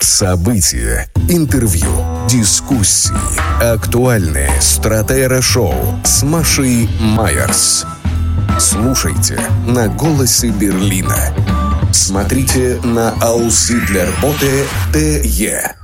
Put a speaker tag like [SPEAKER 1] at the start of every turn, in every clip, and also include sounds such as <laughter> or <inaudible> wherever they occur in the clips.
[SPEAKER 1] События, интервью, дискуссии, актуальные стратера-шоу с Машей Майерс. Слушайте на «Голосе Берлина». Смотрите на Ауслидлерботе ТЕ.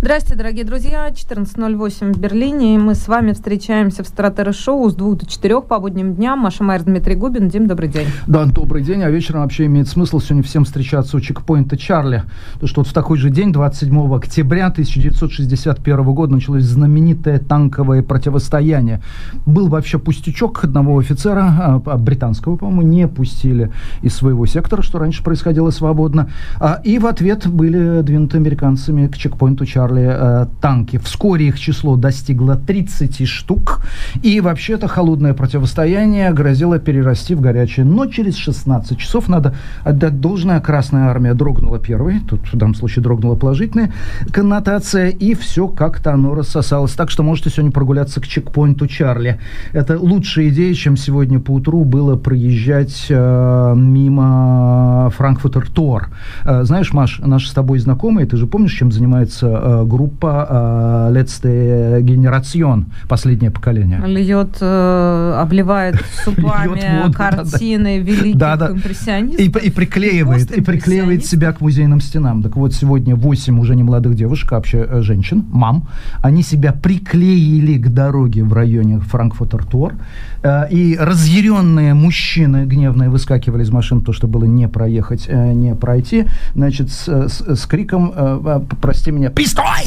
[SPEAKER 2] Здравствуйте, дорогие друзья. 14.08 в Берлине. И мы с вами встречаемся в Стратера Шоу с 2 до 4 по будним дням. Маша Майер, Дмитрий Губин. Дим, добрый день.
[SPEAKER 3] Да, добрый день. А вечером вообще имеет смысл сегодня всем встречаться у чекпоинта Чарли. Потому что вот в такой же день, 27 октября 1961 года, началось знаменитое танковое противостояние. Был вообще пустячок одного офицера, а, британского, по-моему, не пустили из своего сектора, что раньше происходило свободно. А, и в ответ были двинуты американцами к чекпоинту Чарли э, танки. Вскоре их число достигло 30 штук. И вообще-то холодное противостояние грозило перерасти в горячее. Но через 16 часов, надо отдать должное, Красная Армия дрогнула первой. Тут в данном случае дрогнула положительная коннотация. И все как-то оно рассосалось. Так что можете сегодня прогуляться к чекпоинту Чарли. Это лучшая идея, чем сегодня по утру было проезжать э, мимо Франкфуртер Тор. Э, знаешь, Маш, наши с тобой знакомые, ты же помнишь, чем занимается э, группа э, Letzte Generation, последнее поколение.
[SPEAKER 2] Льет, э, обливает <laughs> супами
[SPEAKER 3] воду,
[SPEAKER 2] картины великих
[SPEAKER 3] Да, да.
[SPEAKER 2] импрессионистов.
[SPEAKER 3] И, и приклеивает, и приклеивает себя к музейным стенам. Так вот, сегодня 8 уже не молодых девушек, а вообще э, женщин, мам, они себя приклеили к дороге в районе Франкфуртер-Тор. Э, И разъяренные мужчины гневные выскакивали из машин, то, что было не проехать, э, не пройти, значит, с, с- с криком, э, э, прости меня, «Пистой!»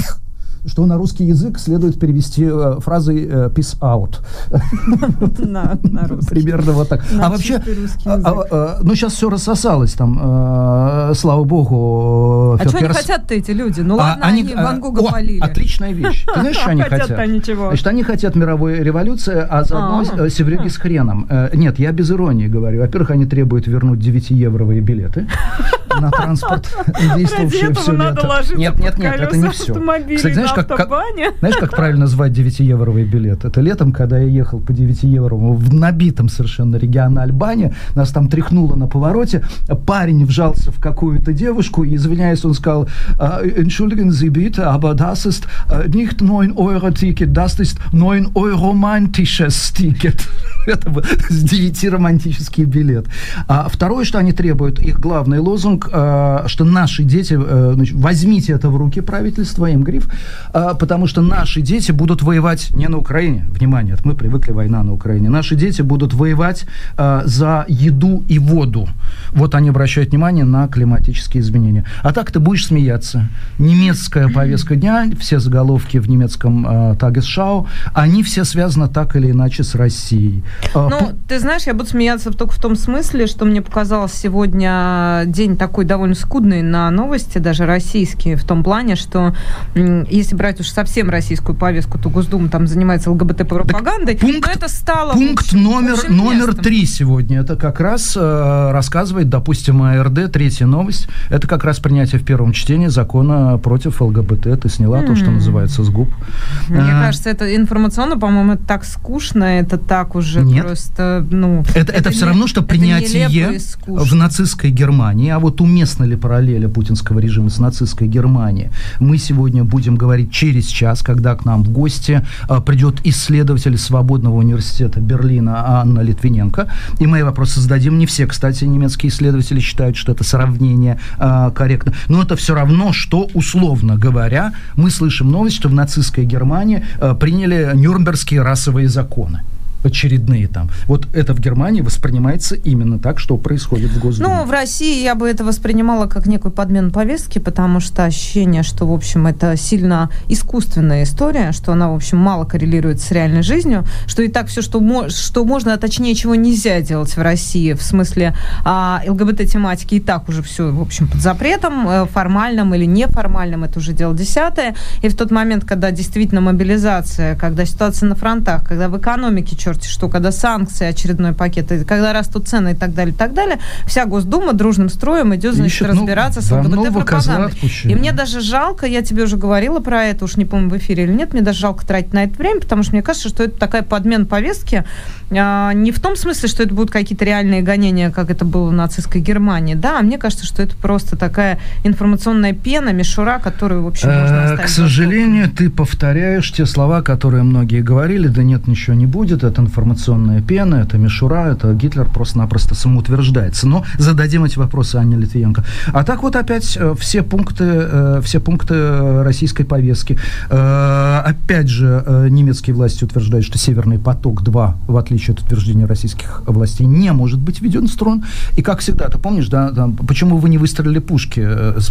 [SPEAKER 3] Что на русский язык следует перевести э, фразой э, «peace out». <laughs>
[SPEAKER 2] На, на русский.
[SPEAKER 3] Примерно вот так.
[SPEAKER 2] На
[SPEAKER 3] а вообще, а, а, а, ну сейчас все рассосалось там, э, слава богу.
[SPEAKER 2] А что они хотят-то эти люди? Ну
[SPEAKER 3] А
[SPEAKER 2] ладно, они,
[SPEAKER 3] а,
[SPEAKER 2] Ван Гога
[SPEAKER 3] о,
[SPEAKER 2] полили.
[SPEAKER 3] Отличная вещь. Ты знаешь, что они <laughs> хотят?
[SPEAKER 2] Ничего.
[SPEAKER 3] Значит, они хотят мировой революции, а заодно
[SPEAKER 2] А.
[SPEAKER 3] э, севрюги с хреном. Э, Нет, я без иронии говорю. Во-первых, они требуют вернуть 9-евровые билеты на транспорт, <laughs> действовавшие все лето. Нет, нет, нет, это не все. Кстати, знаешь,
[SPEAKER 2] на
[SPEAKER 3] как, как- знаешь, как правильно звать 9-евровый билет? Это летом, когда я ехал по 9-евровому в набитом совершенно регионе Альбания, нас там тряхнуло на повороте, парень вжался в какую-то девушку, и, извиняясь, он сказал, «А, «Entschuldigen Sie bitte, aber das ist äh, nicht 9 Euro Ticket, das ist 9 Euro romantisches Ticket». <laughs> Это был 9 романтический билет. А второе, что они требуют, их главный лозунг, э, что наши дети, э, значит, возьмите это в руки правительство, им гриф, э, потому что наши дети будут воевать не на Украине. Внимание, мы привыкли война на Украине. Наши дети будут воевать э, за еду и воду. Вот они обращают внимание на климатические изменения. А так ты будешь смеяться. Немецкая повестка дня, все заголовки в немецком э, Tagesschau, они все связаны так или иначе с Россией. Э,
[SPEAKER 2] Ну, ты знаешь, я буду смеяться только в том смысле, что мне показалось сегодня день такой довольно скудный на новости, даже российские, в том плане, что м, если брать уж совсем российскую повестку, то Госдума там занимается ЛГБТ-пропагандой,
[SPEAKER 3] пункт-
[SPEAKER 2] это стало...
[SPEAKER 3] Пункт
[SPEAKER 2] общем,
[SPEAKER 3] номер,
[SPEAKER 2] общим
[SPEAKER 3] номер три сегодня. Это как раз э, рассказывает, допустим, АРД, третья новость. Это как раз принятие в первом чтении закона против ЛГБТ. Ты сняла то, что называется, с губ.
[SPEAKER 2] Мне
[SPEAKER 3] А,
[SPEAKER 2] кажется, это информационно, по-моему, это так скучно, это так уже
[SPEAKER 3] Нет.
[SPEAKER 2] просто, ну...
[SPEAKER 3] Это, это, все
[SPEAKER 2] не-
[SPEAKER 3] равно, что
[SPEAKER 2] это
[SPEAKER 3] принятие в нацистской Германии. А вот уместно ли параллели путинского режима с нацистской Германией? Мы сегодня будем говорить через час, когда к нам в гости а, придет исследователь Свободного университета Берлина Анна Литвиненко. И мои вопросы зададим. Не все, кстати, немецкие исследователи считают, что это сравнение а, корректно. Но это все равно, что, условно говоря, мы слышим новость, что в нацистской Германии а, приняли нюрнбергские расовые законы очередные там. Вот это в Германии воспринимается именно так, что происходит в Госдуме.
[SPEAKER 2] Ну, в России я бы это воспринимала как некую подмену повестки, потому что ощущение, что, в общем, это сильно искусственная история, что она, в общем, мало коррелирует с реальной жизнью, что и так все, что, мо- что можно, а точнее, чего нельзя делать в России, в смысле а, ЛГБТ-тематики и так уже все, в общем, под запретом, э, формальным или неформальным, это уже дело десятое. И в тот момент, когда действительно мобилизация, когда ситуация на фронтах, когда в экономике черт черти что, когда санкции, очередной пакет, когда растут цены и так далее, и так далее, вся Госдума дружным строем идет, значит, Ищет, ну, разбираться ну, с ЛГБТ-пропагандой. И мне даже жалко, я тебе уже говорила про это, уж не помню, в эфире или нет, мне даже жалко тратить на это время, потому что мне кажется, что это такая подмена повестки, а, не в том смысле, что это будут какие-то реальные гонения, как это было в нацистской Германии, да, а мне кажется, что это просто такая информационная пена, мишура, которую, в общем, можно
[SPEAKER 3] э, оставить. К сожалению, ты повторяешь те слова, которые многие говорили, да нет, ничего не будет, это информационная пена, это мишура, это Гитлер просто-напросто самоутверждается. Но зададим эти вопросы Анне Литвиенко. А так вот опять э, все пункты, э, все пункты российской повестки. Опять же, немецкие власти утверждают, что Северный поток-2, в отличие от утверждения российских властей, не может быть введен в струн. И как всегда, ты помнишь, да, да почему вы не выстрелили пушки?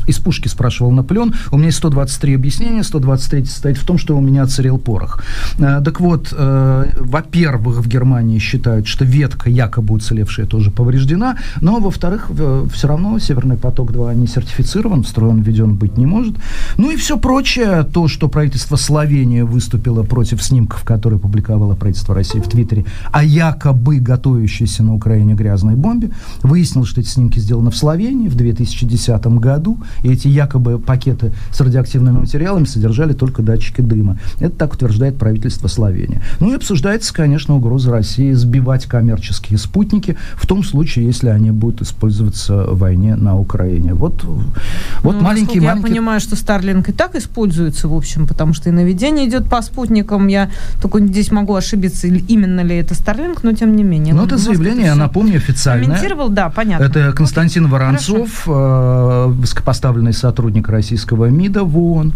[SPEAKER 3] Из пушки спрашивал Наполеон. У меня есть 123 объяснения. 123 состоит в том, что у меня отсырел порох. Так вот, во-первых, в Германии считают, что ветка, якобы уцелевшая, тоже повреждена. Но, во-вторых, все равно Северный поток-2 не сертифицирован, в он введен быть не может. Ну и все прочее, то, что правительство Словении выступило против снимков, которые публиковало правительство России в Твиттере, о якобы готовящейся на Украине грязной бомбе, выяснилось, что эти снимки сделаны в Словении в 2010 году, и эти якобы пакеты с радиоактивными материалами содержали только датчики дыма. Это так утверждает правительство Словении. Ну и обсуждается, конечно, угроза России сбивать коммерческие спутники в том случае, если они будут использоваться в войне на Украине. Вот, вот ну, маленький,
[SPEAKER 2] маленький... Я понимаю, что Starlink и так используется, в общем, потому что и наведение идет по спутникам. Я только здесь могу ошибиться, именно ли это Starlink, но тем не менее.
[SPEAKER 3] Ну, это заявление, я напомню, официальное.
[SPEAKER 2] Комментировал, да, понятно.
[SPEAKER 3] Это Константин Воронцов, э, высокопоставленный сотрудник российского МИДа в ООН.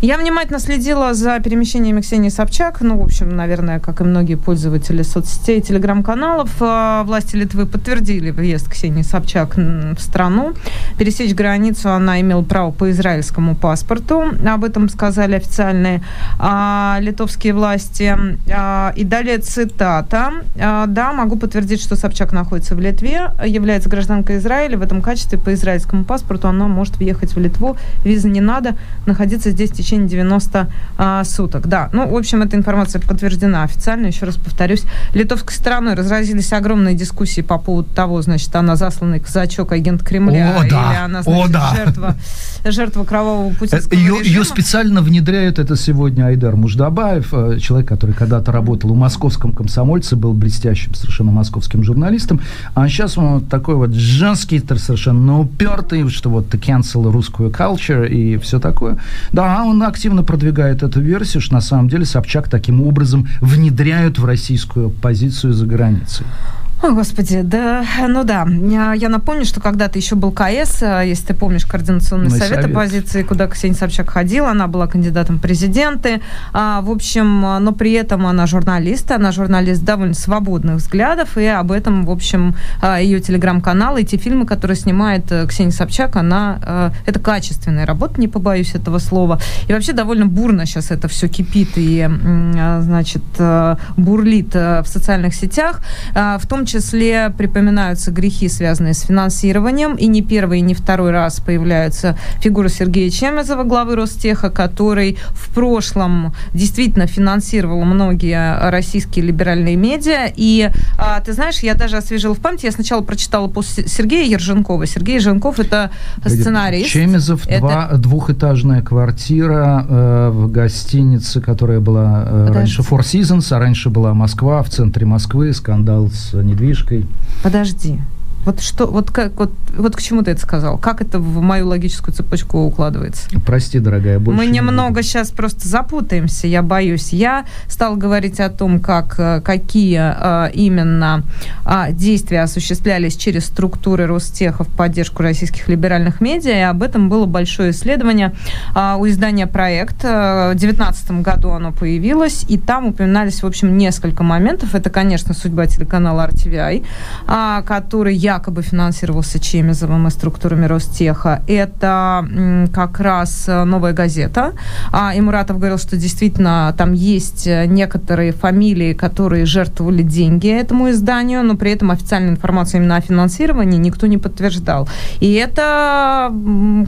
[SPEAKER 2] Я внимательно следила за перемещениями Ксении Собчак. Ну, в общем, наверное, как и многие пользователи соцсетей и телеграм-каналов, э, власти Литвы подтвердили въезд Ксении Собчак в страну. Пересечь границу она имела право по израильскому паспорту. Об этом сказали официальные а, литовские власти. А, и далее цитата. А, да, могу подтвердить, что Собчак находится в Литве, является гражданкой Израиля. В этом качестве по израильскому паспорту она может въехать в Литву. Визы не надо. Находиться здесь в течение 90 а, суток. Да, ну, в общем, эта информация подтверждена официально. Еще раз повторюсь. Литовской стороной разразились огромные дискуссии по поводу того, значит, она засланный казачок, агент Кремля,
[SPEAKER 3] О,
[SPEAKER 2] или
[SPEAKER 3] да.
[SPEAKER 2] она, значит,
[SPEAKER 3] О, да.
[SPEAKER 2] жертва, жертва кровавого путинского
[SPEAKER 3] ее,
[SPEAKER 2] режима.
[SPEAKER 3] Ее специально внедряют это сегодня Айдар Муждабаев, э, человек, который когда-то работал у московском комсомольце, был блестящим совершенно московским журналистом, а сейчас он вот такой вот женский, совершенно упертый, что вот cancel русскую culture и все такое. Да, он активно продвигает эту версию, что на самом деле Собчак таким образом внедряют в российскую позицию за границей.
[SPEAKER 2] О, Господи, да, ну да. Я напомню, что когда-то еще был КС, а, если ты помнишь, Координационный Мой совет, совет оппозиции, куда Ксения Собчак ходила, она была кандидатом в президенты. А, в общем, но при этом она журналист, она журналист довольно свободных взглядов, и об этом, в общем, а, ее телеграм-канал, и те фильмы, которые снимает э, Ксения Собчак, она, э, это качественная работа, не побоюсь этого слова. И вообще довольно бурно сейчас это все кипит и, а, значит, э, бурлит в социальных сетях, в том числе числе припоминаются грехи, связанные с финансированием. И не первый, и не второй раз появляется фигура Сергея Чемезова, главы Ростеха, который в прошлом действительно финансировал многие российские либеральные медиа. И а, ты знаешь, я даже освежила в памяти, я сначала прочитала по Сергея Ерженкова. Сергей Ерженков это сценарист.
[SPEAKER 3] Чемезов, это... два, двухэтажная квартира э, в гостинице, которая была э, раньше Four Seasons, а раньше была Москва, в центре Москвы, скандал с недвижимостью недвижкой.
[SPEAKER 2] Подожди. Вот что, вот как, вот, вот к чему ты это сказал? Как это в мою логическую цепочку укладывается?
[SPEAKER 3] Прости, дорогая, больше
[SPEAKER 2] Мы немного не сейчас просто запутаемся, я боюсь. Я стал говорить о том, как, э, какие а, именно а, действия осуществлялись через структуры Ростеха в поддержку российских либеральных медиа, и об этом было большое исследование а, у издания «Проект». В 2019 году оно появилось, и там упоминались, в общем, несколько моментов. Это, конечно, судьба телеканала RTVI, а, который я якобы финансировался Чемезовым и структурами Ростеха, это как раз э, «Новая газета». А, и Муратов говорил, что действительно там есть э, некоторые фамилии, которые жертвовали деньги этому изданию, но при этом официальную информацию именно о финансировании никто не подтверждал. И это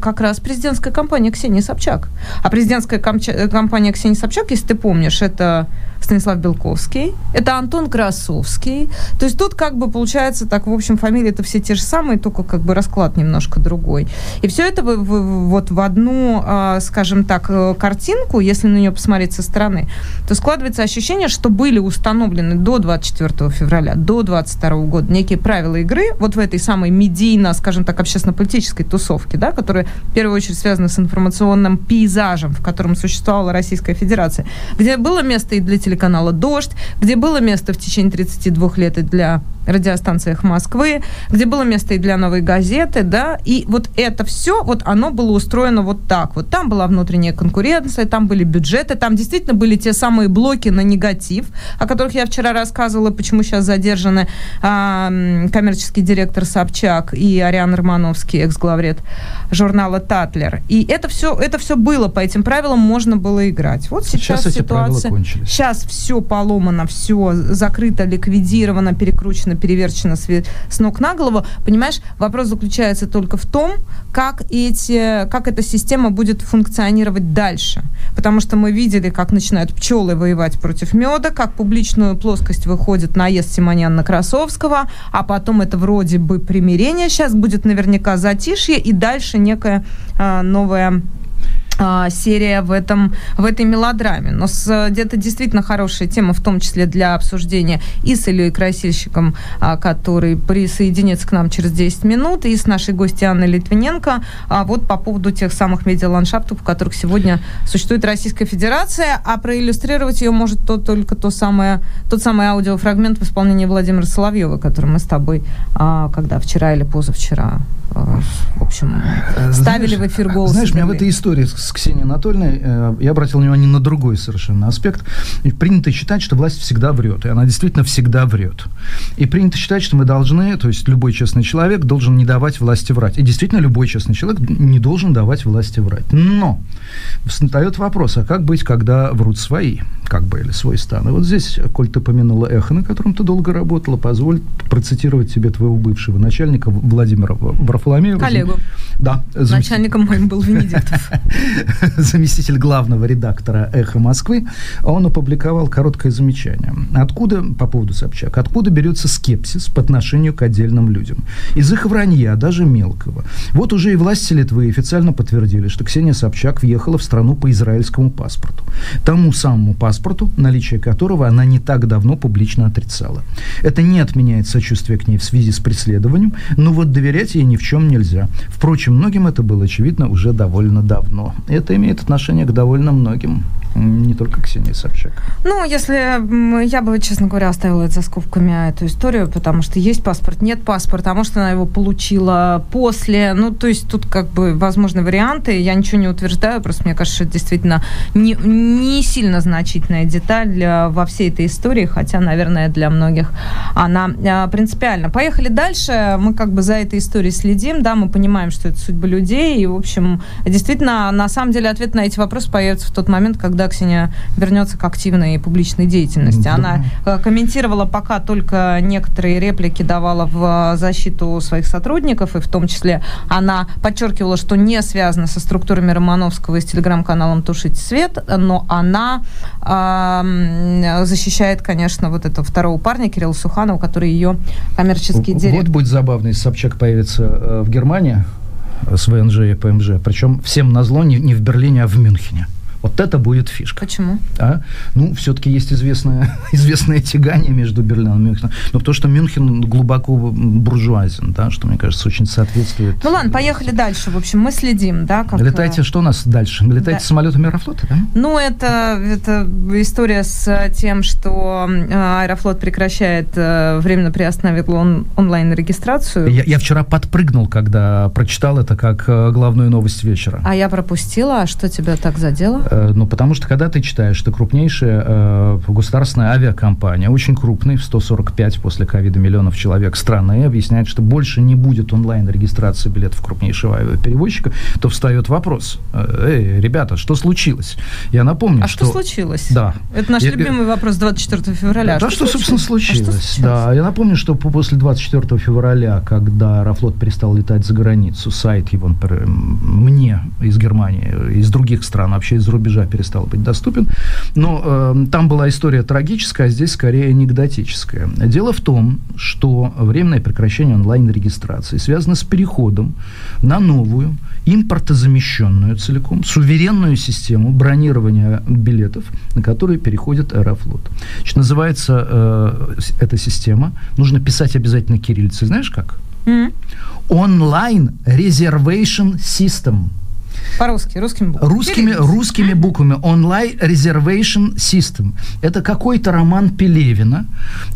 [SPEAKER 2] как раз президентская кампания Ксении Собчак. А президентская кампания Ксении Собчак, если ты помнишь, это Станислав Белковский, это Антон Красовский. То есть тут как бы получается так, в общем, фамилии это все те же самые, только как бы расклад немножко другой. И все это в, в, вот в одну, а, скажем так, э, картинку, если на нее посмотреть со стороны, то складывается ощущение, что были установлены до 24 февраля, до 22 года некие правила игры вот в этой самой медийно, скажем так, общественно-политической тусовке, да, которая в первую очередь связана с информационным пейзажем, в котором существовала Российская Федерация, где было место и для телеканала «Дождь», где было место в течение 32 лет и для радиостанциях Москвы, где было место и для новой газеты, да, и вот это все, вот оно было устроено вот так. Вот там была внутренняя конкуренция, там были бюджеты, там действительно были те самые блоки на негатив, о которых я вчера рассказывала, почему сейчас задержаны а, коммерческий директор Собчак и Ариан Романовский, экс-главред журнала «Татлер». И это все, это все было, по этим правилам можно было играть. Вот сейчас, сейчас ситуация... Сейчас все поломано, все закрыто, ликвидировано, перекручено переверчено, переверчено с, с ног на голову. Понимаешь, вопрос заключается только в том, как, эти, как эта система будет функционировать дальше. Потому что мы видели, как начинают пчелы воевать против меда, как публичную плоскость выходит наезд Симонян на Красовского, а потом это вроде бы примирение. Сейчас будет наверняка затишье и дальше некая а, новая серия в, этом, в этой мелодраме. Но где-то действительно хорошая тема, в том числе для обсуждения и с Ильей Красильщиком, а, который присоединится к нам через 10 минут, и с нашей гостьей Анной Литвиненко, а, вот по поводу тех самых медиаландшафтов, в которых сегодня существует Российская Федерация, а проиллюстрировать ее может то, только то самое, тот самый аудиофрагмент в исполнении Владимира Соловьева, который мы с тобой, когда вчера или позавчера в общем, э, ставили знаешь, в эфир голос.
[SPEAKER 3] Знаешь, меня в этой истории с Ксенией Анатольевной э, я обратил внимание на другой совершенно аспект. И принято считать, что власть всегда врет, и она действительно всегда врет. И принято считать, что мы должны, то есть любой честный человек должен не давать власти врать. И действительно любой честный человек не должен давать власти врать. Но встает вопрос, а как быть, когда врут свои, как бы, или свой стан? И вот здесь, коль ты помянула эхо, на котором ты долго работала, позволь процитировать тебе твоего бывшего начальника Владимира Варфоломеева.
[SPEAKER 2] Коллегу.
[SPEAKER 3] Да.
[SPEAKER 2] Начальником моим был Венедиктов. <laughs>
[SPEAKER 3] Заместитель главного редактора «Эхо Москвы». Он опубликовал короткое замечание. Откуда, по поводу Собчак, откуда берется скепсис по отношению к отдельным людям? Из их вранья, даже мелкого. Вот уже и власти Литвы официально подтвердили, что Ксения Собчак въехала в страну по израильскому паспорту. Тому самому паспорту, наличие которого она не так давно публично отрицала. Это не отменяет сочувствие к ней в связи с преследованием, но вот доверять ей ни в чем нельзя. Впрочем, многим это было очевидно уже довольно давно. Это имеет отношение к довольно многим не только Ксения Собчак.
[SPEAKER 2] Ну, если я бы, честно говоря, оставила это за скобками эту историю, потому что есть паспорт, нет паспорта, а может, она его получила после. Ну, то есть тут как бы возможны варианты. Я ничего не утверждаю, просто мне кажется, что это действительно не, не сильно значительная деталь для, во всей этой истории, хотя, наверное, для многих она а, принципиальна. Поехали дальше. Мы как бы за этой историей следим, да, мы понимаем, что это судьба людей, и, в общем, действительно, на самом деле, ответ на эти вопросы появится в тот момент, когда Ксения вернется к активной публичной деятельности. Да. Она э, комментировала пока только некоторые реплики, давала в защиту своих сотрудников, и в том числе она подчеркивала, что не связана со структурами Романовского и с телеграм-каналом «Тушить свет», но она э, защищает, конечно, вот этого второго парня, Кирилла Суханова, который ее коммерческий директор.
[SPEAKER 3] Вот будет забавно, если Собчак появится э, в Германии с ВНЖ и ПМЖ, причем всем назло не, не в Берлине, а в Мюнхене. Вот это будет фишка.
[SPEAKER 2] Почему?
[SPEAKER 3] А? Ну, все-таки есть известное, <laughs> известное тягание между Берлином и Мюнхеном. Но то, что Мюнхен глубоко буржуазен, да, что, мне кажется, очень соответствует...
[SPEAKER 2] Ну ладно, поехали дальше. В общем, мы следим, да?
[SPEAKER 3] Как... Летайте, что у нас дальше? Летайте да. самолетами Аэрофлота, да?
[SPEAKER 2] Ну, это, это история с тем, что Аэрофлот прекращает, э, временно приостановил он, онлайн-регистрацию.
[SPEAKER 3] Я, я вчера подпрыгнул, когда прочитал это как э, главную новость вечера.
[SPEAKER 2] А я пропустила. А что тебя так задело?
[SPEAKER 3] Э, ну, потому что, когда ты читаешь, что крупнейшая э, государственная авиакомпания, очень крупный, в 145 после ковида миллионов человек страны, объясняет, что больше не будет онлайн-регистрации билетов крупнейшего авиаперевозчика, то встает вопрос. Э, эй, ребята, что случилось? Я напомню,
[SPEAKER 2] а
[SPEAKER 3] что...
[SPEAKER 2] что случилось?
[SPEAKER 3] Да.
[SPEAKER 2] Это наш я... любимый вопрос 24 февраля.
[SPEAKER 3] Да, что, что собственно, случилось? А что случилось? Да, я напомню, что после 24 февраля, когда Аэрофлот перестал летать за границу, сайт его, например, мне из Германии, из других стран, вообще из рубежа, рубежа перестал быть доступен. Но э, там была история трагическая, а здесь скорее анекдотическая. Дело в том, что временное прекращение онлайн-регистрации связано с переходом на новую, импортозамещенную целиком, суверенную систему бронирования билетов, на которые переходит Аэрофлот. Значит, называется э, эта система, нужно писать обязательно кириллицей. Знаешь как? Mm-hmm. Online Reservation System.
[SPEAKER 2] По-русски, русскими
[SPEAKER 3] буквами. Русскими, русскими буквами. Online Reservation System. Это какой-то роман Пелевина,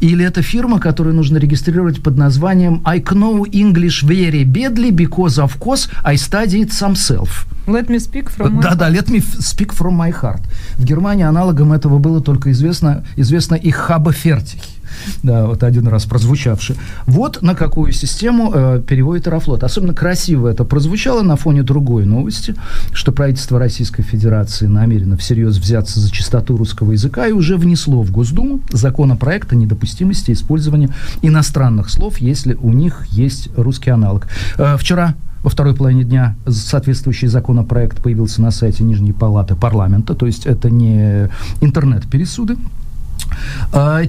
[SPEAKER 3] или это фирма, которую нужно регистрировать под названием I know English very badly because of course I studied some self.
[SPEAKER 2] Let me speak from my
[SPEAKER 3] Да, да, let me speak from my heart. В Германии аналогом этого было только известно, известно и Хаба Фертихи да, вот один раз прозвучавший. Вот на какую систему э, переводит Аэрофлот. Особенно красиво это прозвучало на фоне другой новости, что правительство Российской Федерации намерено всерьез взяться за чистоту русского языка и уже внесло в Госдуму законопроект о недопустимости использования иностранных слов, если у них есть русский аналог. Э, вчера во второй половине дня соответствующий законопроект появился на сайте Нижней Палаты парламента, то есть это не интернет-пересуды,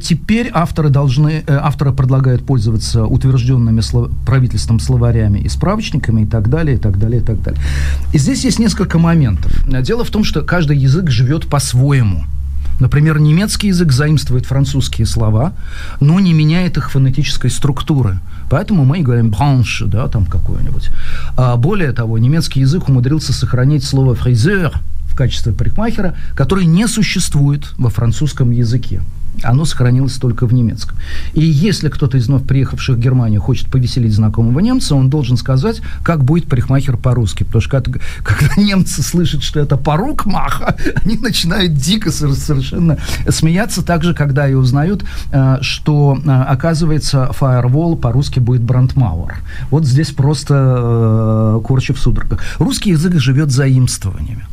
[SPEAKER 3] теперь авторы должны, э, авторы предлагают пользоваться утвержденными слов, правительством словарями и справочниками и так далее, и так далее, и так далее. И здесь есть несколько моментов. Дело в том, что каждый язык живет по-своему. Например, немецкий язык заимствует французские слова, но не меняет их фонетической структуры. Поэтому мы и говорим «бранш», да, там какой-нибудь. А более того, немецкий язык умудрился сохранить слово «фризер», качестве парикмахера, который не существует во французском языке. Оно сохранилось только в немецком. И если кто-то из вновь приехавших в Германию хочет повеселить знакомого немца, он должен сказать, как будет парикмахер по-русски. Потому что когда, <laughs> когда немцы слышат, что это порук маха, <laughs> они начинают дико совершенно смеяться. Также, когда и узнают, э, что, э, оказывается, firewall по-русски будет брандмауэр. Вот здесь просто э, корчи в судорогах. Русский язык живет заимствованиями.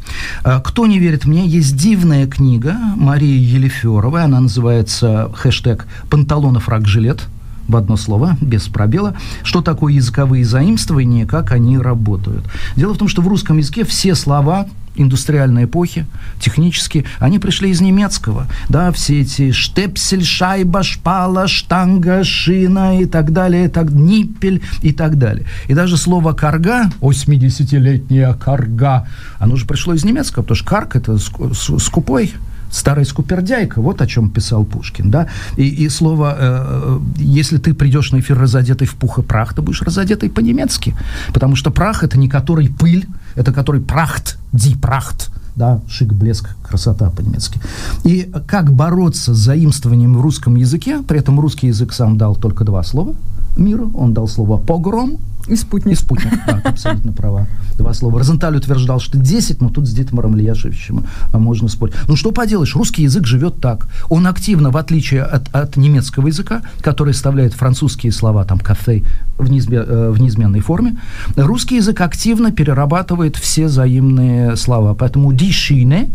[SPEAKER 3] Кто не верит мне, есть дивная книга Марии Елеферовой, она называется называется хэштег «Панталонов рак жилет», в одно слово, без пробела, что такое языковые заимствования, как они работают. Дело в том, что в русском языке все слова индустриальной эпохи, технически, они пришли из немецкого. Да, все эти штепсель, шайба, шпала, штанга, шина и так далее, и так, ниппель и так далее. И даже слово «карга», 80-летняя карга, оно же пришло из немецкого, потому что карг – это скупой, старая скупердяйка, вот о чем писал Пушкин, да, и, и слово, э, если ты придешь на эфир разодетый в пух и прах, ты будешь разодетый по-немецки, потому что прах это не который пыль, это который прахт, ди прахт, да, шик, блеск, красота по-немецки. И как бороться с заимствованием в русском языке, при этом русский язык сам дал только два слова миру, он дал слово «погром»,
[SPEAKER 2] и спутник.
[SPEAKER 3] И спутник, да, абсолютно права. Два слова. Розенталь утверждал, что 10, но тут с Дитмаром Ильяшевичем а можно спорить. Ну, что поделаешь, русский язык живет так. Он активно, в отличие от, от немецкого языка, который оставляет французские слова, там, кафе в, неизме, э, в неизменной форме, русский язык активно перерабатывает все взаимные слова. Поэтому дишине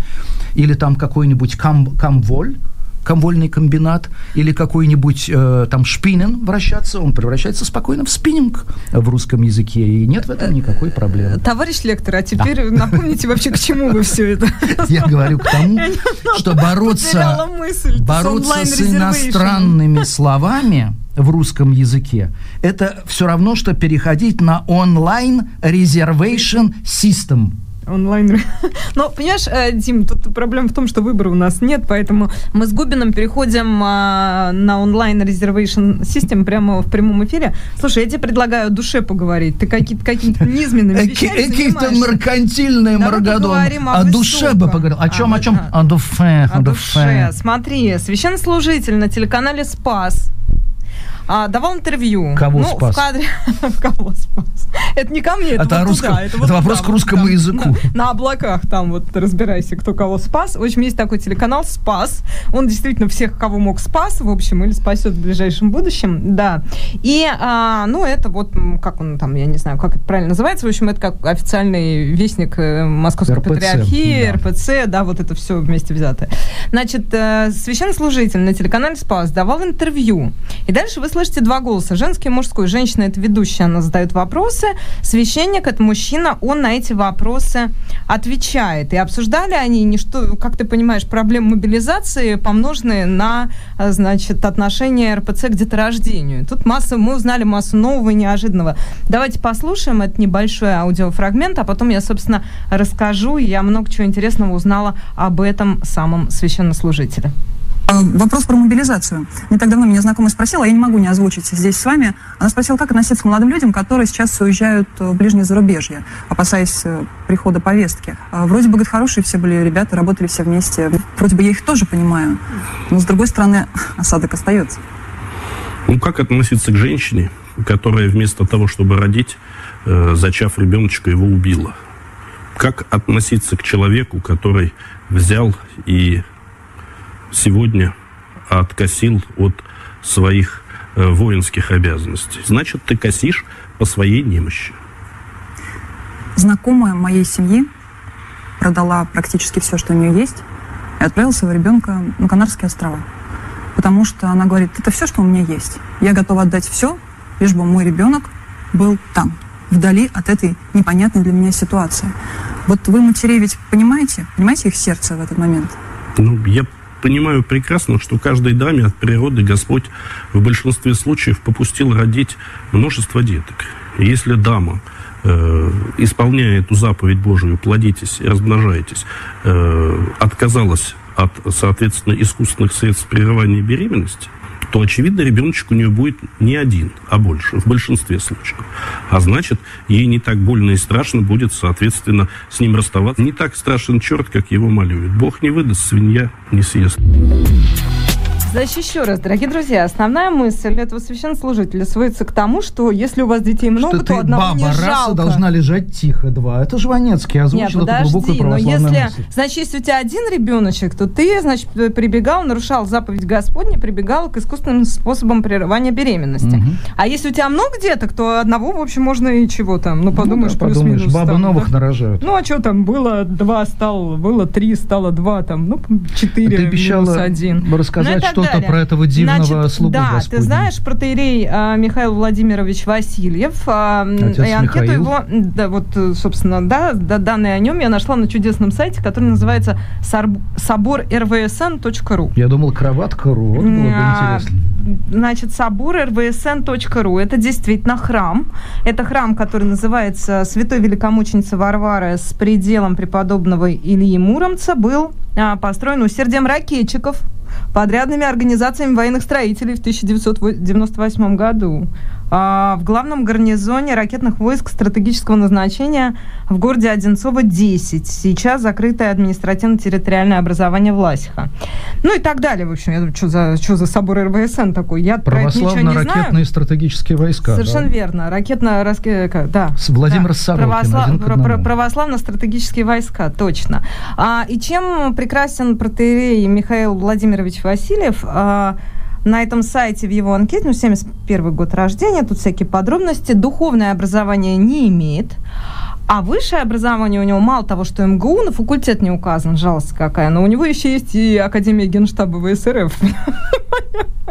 [SPEAKER 3] или там какой-нибудь кам, камволь, комвольный комбинат или какой-нибудь э, там шпинен вращаться, он превращается спокойно в спиннинг в русском языке, и нет в этом никакой проблемы.
[SPEAKER 2] Товарищ лектор, а теперь да. напомните вообще, к чему вы все это? <laughs>
[SPEAKER 3] Я говорю к тому, что бороться, бороться с иностранными словами в русском языке, это все равно, что переходить на онлайн reservation system
[SPEAKER 2] онлайн. <laughs> Но, понимаешь, э, Дим, тут проблема в том, что выбора у нас нет, поэтому мы с Губином переходим а, на онлайн reservation систем прямо в прямом эфире. Слушай, я тебе предлагаю о душе поговорить. Ты какие-то какие-то низменными вещами
[SPEAKER 3] Какие-то меркантильные маргадон. О душе бы поговорил. О чем, о чем?
[SPEAKER 2] О душе. О душе. Смотри, священнослужитель на телеканале «Спас» а, давал интервью.
[SPEAKER 3] Кого ну, спас?
[SPEAKER 2] В кадре... <laughs> Кого спас? Это не ко мне, это,
[SPEAKER 3] это, вот русско... туда, это, вот это вопрос туда, к русскому там, языку.
[SPEAKER 2] На, на облаках там вот разбирайся, кто кого спас. В общем, есть такой телеканал «Спас». Он действительно всех, кого мог, спас, в общем, или спасет в ближайшем будущем, да. И, а, ну, это вот, как он там, я не знаю, как это правильно называется, в общем, это как официальный вестник э, Московской РПЦ, Патриархии, да. РПЦ, да, вот это все вместе взятое. Значит, э, священнослужитель на телеканале «Спас» давал интервью, и дальше вы слышите два голоса, женский и мужской. Женщина – это ведущая, она задает вопросы. Священник – это мужчина, он на эти вопросы отвечает. И обсуждали они, не что, как ты понимаешь, проблемы мобилизации, помноженные на, значит, отношение РПЦ к деторождению. Тут масса, мы узнали массу нового и неожиданного. Давайте послушаем этот небольшой аудиофрагмент, а потом я, собственно, расскажу. Я много чего интересного узнала об этом самом священнослужителе.
[SPEAKER 4] А, вопрос про мобилизацию. Не так давно меня знакомая спросила, я не могу не озвучить здесь с вами. Она спросила, как относиться к молодым людям, которые сейчас уезжают в ближнее зарубежье, опасаясь э, прихода повестки. А, вроде бы, говорит, хорошие все были ребята, работали все вместе. Вроде бы я их тоже понимаю. Но, с другой стороны, <laughs> осадок остается.
[SPEAKER 5] Ну, как относиться к женщине, которая вместо того, чтобы родить, э, зачав ребеночка, его убила? Как относиться к человеку, который взял и сегодня откосил от своих э, воинских обязанностей. Значит, ты косишь по своей немощи.
[SPEAKER 4] Знакомая моей семьи продала практически все, что у нее есть, и отправила своего ребенка на Канарские острова. Потому что она говорит, это все, что у меня есть. Я готова отдать все, лишь бы мой ребенок был там, вдали от этой непонятной для меня ситуации. Вот вы, матерей, ведь понимаете, понимаете их сердце в этот момент?
[SPEAKER 5] Ну, я понимаю прекрасно, что каждой даме от природы Господь в большинстве случаев попустил родить множество деток. Если дама э, исполняя эту заповедь Божию, плодитесь и размножайтесь, э, отказалась от, соответственно, искусственных средств прерывания беременности, то, очевидно, ребеночек у нее будет не один, а больше, в большинстве случаев. А значит, ей не так больно и страшно будет, соответственно, с ним расставаться. Не так страшен черт, как его малюют. Бог не выдаст, свинья не съест.
[SPEAKER 2] Значит, еще раз, дорогие друзья, основная мысль этого священнослужителя сводится к тому, что если у вас детей много,
[SPEAKER 3] что
[SPEAKER 2] то одного
[SPEAKER 3] баба
[SPEAKER 2] не
[SPEAKER 3] раса
[SPEAKER 2] жалко.
[SPEAKER 3] должна лежать тихо, два. Это Жванецкий озвучил
[SPEAKER 2] Нет,
[SPEAKER 3] эту глубокую
[SPEAKER 2] подожди, но
[SPEAKER 3] православную
[SPEAKER 2] если,
[SPEAKER 3] мысль.
[SPEAKER 2] значит, если у тебя один ребеночек, то ты, значит, прибегал, нарушал заповедь Господня, прибегал к искусственным способам прерывания беременности.
[SPEAKER 3] Мгм.
[SPEAKER 2] А если у тебя много деток, то одного, в общем, можно и чего там, ну, подумаешь,
[SPEAKER 3] Ну да, подумаешь,
[SPEAKER 2] плюс-минус.
[SPEAKER 3] бабы
[SPEAKER 2] там,
[SPEAKER 3] новых
[SPEAKER 2] да.
[SPEAKER 3] нарожают.
[SPEAKER 2] Ну, а что там, было два, стало, было три, стало два, там, ну, четыре,
[SPEAKER 3] Ты
[SPEAKER 2] минус один. Ну
[SPEAKER 3] рассказать
[SPEAKER 2] так
[SPEAKER 3] что-то
[SPEAKER 2] далее.
[SPEAKER 3] про этого дивного
[SPEAKER 2] Значит,
[SPEAKER 3] слугу
[SPEAKER 2] Да,
[SPEAKER 3] Господня.
[SPEAKER 2] ты знаешь, протеерей а, Михаил Владимирович Васильев, м,
[SPEAKER 3] Отец
[SPEAKER 2] и анкету
[SPEAKER 3] Михаил.
[SPEAKER 2] его, да, вот, э, собственно, да, да, данные о нем я нашла на чудесном сайте, который называется сарб- собор.рвсн.ру.
[SPEAKER 3] Я думал, кроватка.ру. Вот было бы
[SPEAKER 2] А,
[SPEAKER 3] интересно.
[SPEAKER 2] Значит, собор rvsn.ru. Это действительно храм. Это храм, который называется Святой Великомученицы Варвары с пределом преподобного Ильи Муромца, был а, построен усердием ракетчиков, подрядными организациями военных строителей в 1998 году. А, в главном гарнизоне ракетных войск стратегического назначения в городе Одинцово 10. Сейчас закрытое административно-территориальное образование Власиха. Ну и так далее. В общем, я думаю, что за, что за собор РВСН такой? Я
[SPEAKER 3] Православно-ракетные стратегические войска.
[SPEAKER 2] Совершенно
[SPEAKER 3] да.
[SPEAKER 2] верно. Ракетно да.
[SPEAKER 3] С Владимир
[SPEAKER 2] да.
[SPEAKER 3] Сорокин,
[SPEAKER 2] Православ- Православно-стратегические войска, точно. А, и чем прекрасен протеерей Михаил Владимирович Васильев? А, на этом сайте в его анкете, ну, 71 год рождения, тут всякие подробности. Духовное образование не имеет. А высшее образование у него мало того, что МГУ, на факультет не указан, жалость какая, но у него еще есть и Академия Генштаба ВСРФ.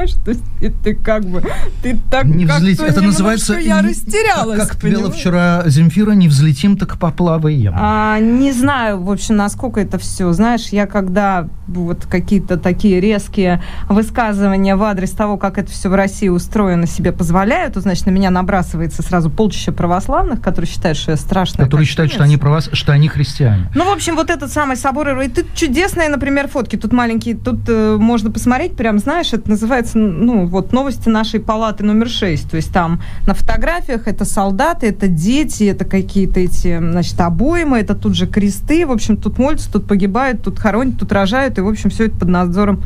[SPEAKER 2] Понимаешь, то есть и ты как бы, ты так
[SPEAKER 3] Не взлететь. Это называется...
[SPEAKER 2] я растерялась.
[SPEAKER 3] Как, пела вчера Земфира, не взлетим, так поплаваем.
[SPEAKER 2] А, не знаю, в общем, насколько это все. Знаешь, я когда вот какие-то такие резкие высказывания в адрес того, как это все в России устроено, себе позволяю, то, значит, на меня набрасывается сразу полчища православных, которые считают, что я страшная
[SPEAKER 3] Которые считают, что они, правос... что они христиане.
[SPEAKER 2] ну, в общем, вот этот самый собор, и тут чудесные, например, фотки, тут маленькие, тут э, можно посмотреть, прям, знаешь, это называется, ну, вот новости нашей палаты номер 6, то есть там на фотографиях это солдаты, это дети, это какие-то эти, значит, обоймы, это тут же кресты, в общем, тут молятся, тут погибают, тут хоронят, тут рожают, и, в общем, все это под надзором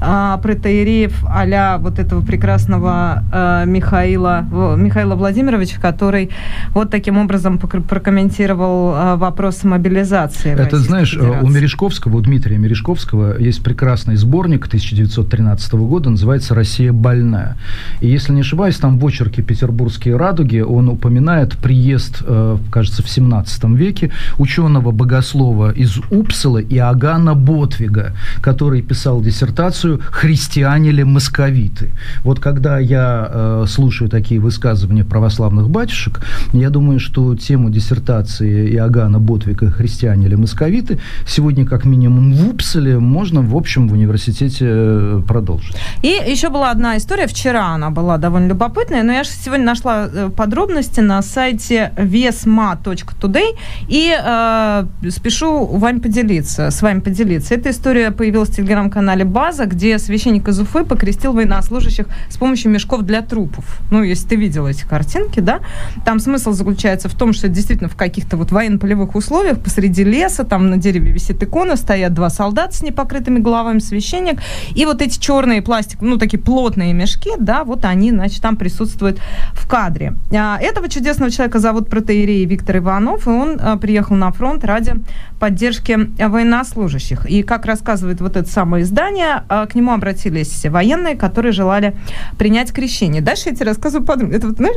[SPEAKER 2] а, протеереев а вот этого прекрасного а, Михаила, Михаила Владимировича, который вот таким образом покр- прокомментировал а, вопросы мобилизации.
[SPEAKER 3] Это, знаешь, э, у
[SPEAKER 2] Федерации.
[SPEAKER 3] Мережковского, у Дмитрия Мережковского есть прекрасный сборник 1913 года, называется называется «Россия больная». И если не ошибаюсь, там в очерке «Петербургские радуги» он упоминает приезд, э, кажется, в 17 веке ученого-богослова из Упсала Иоганна Ботвига, который писал диссертацию «Христиане ли московиты?». Вот когда я э, слушаю такие высказывания православных батюшек, я думаю, что тему диссертации Иоганна Ботвига «Христиане ли московиты» сегодня как минимум в Упселе можно, в общем, в университете э, продолжить.
[SPEAKER 2] И еще была одна история, вчера она была довольно любопытная, но я же сегодня нашла э, подробности на сайте vesma.today и э, спешу Вань поделиться, с вами поделиться. Эта история появилась в телеграм-канале «База», где священник из Уфы покрестил военнослужащих с помощью мешков для трупов. Ну, если ты видел эти картинки, да, там смысл заключается в том, что действительно в каких-то вот военно-полевых условиях посреди леса, там на дереве висит икона, стоят два солдата с непокрытыми головами, священник, и вот эти черные пластик, ну, такие плотные мешки, да, вот они, значит, там присутствуют в кадре. А, этого чудесного человека зовут протеерей Виктор Иванов, и он а, приехал на фронт ради поддержки военнослужащих. И, как рассказывает вот это самое издание, а, к нему обратились военные, которые желали принять крещение. Дальше я тебе рассказываю подробно. Это вот, знаешь,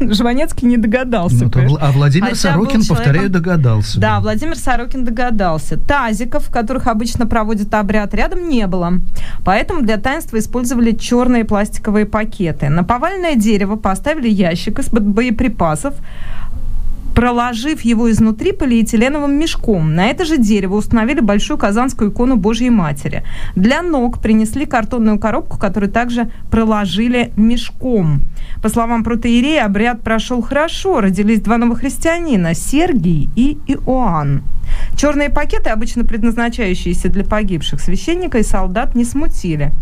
[SPEAKER 2] <laughs> Жванецкий не догадался. Ну,
[SPEAKER 3] а Владимир Хотя Сорокин, повторяю, догадался.
[SPEAKER 2] Да, Владимир Сорокин догадался. Тазиков, в которых обычно проводят обряд, рядом не было. Поэтому для таинства использовали черные пластиковые пакеты. На повальное дерево поставили ящик из-под боеприпасов, проложив его изнутри полиэтиленовым мешком. На это же дерево установили большую казанскую икону Божьей Матери. Для ног принесли картонную коробку, которую также проложили мешком. По словам протеерея, обряд прошел хорошо. Родились два новых христианина – Сергий и Иоанн. Черные пакеты, обычно предназначающиеся для погибших священника и солдат, не смутили.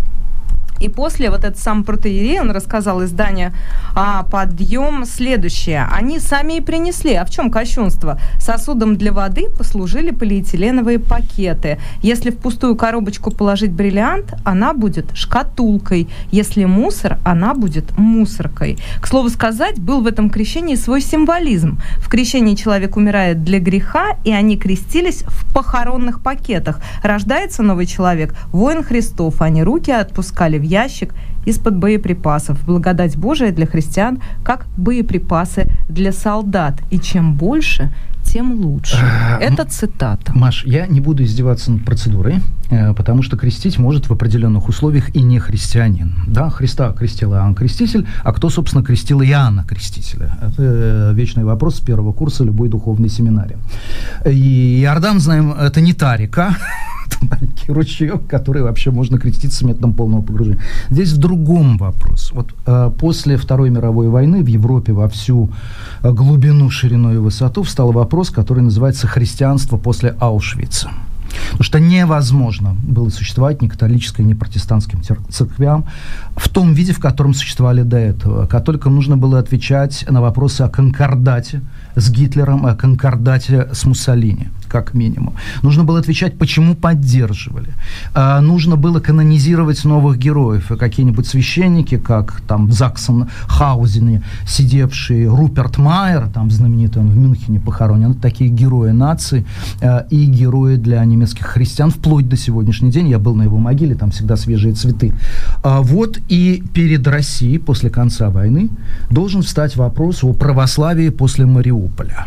[SPEAKER 2] И после вот этот сам протеерей, он рассказал изданию а, «Подъем» следующее. Они сами и принесли. А в чем кощунство? Сосудом для воды послужили полиэтиленовые пакеты. Если в пустую коробочку положить бриллиант, она будет шкатулкой. Если мусор, она будет мусоркой. К слову сказать, был в этом крещении свой символизм. В крещении человек умирает для греха, и они крестились в похоронных пакетах. Рождается новый человек, воин Христов. Они руки отпускали в ящик из-под боеприпасов. Благодать Божия для христиан, как боеприпасы для солдат. И чем больше, тем лучше. А, Это цитата.
[SPEAKER 3] Маш, я не буду издеваться над процедурой, э, потому что крестить может в определенных условиях и не христианин. Да, Христа крестил Иоанн Креститель, а кто, собственно, крестил Иоанна Крестителя? Это э, вечный вопрос с первого курса любой духовной семинарии. И Иордан, знаем, это не та река, <laughs> <laughs> маленький ручеек, который вообще можно креститься методом полного погружения. Здесь в другом вопрос. Вот э, после Второй мировой войны в Европе во всю э, глубину, ширину и высоту встал вопрос, который называется «Христианство после Аушвица». Потому что невозможно было существовать ни католической, ни протестантским церквям в том виде, в котором существовали до этого. Католикам нужно было отвечать на вопросы о конкордате с Гитлером, о конкордате с Муссолини как минимум. Нужно было отвечать, почему поддерживали. А, нужно было канонизировать новых героев. И какие-нибудь священники, как там в Заксенхаузене сидевший Руперт Майер, там знаменитый он в Мюнхене похоронен, такие герои нации а, и герои для немецких христиан вплоть до сегодняшний день. Я был на его могиле, там всегда свежие цветы. А, вот и перед Россией после конца войны должен встать вопрос о православии после Мариуполя.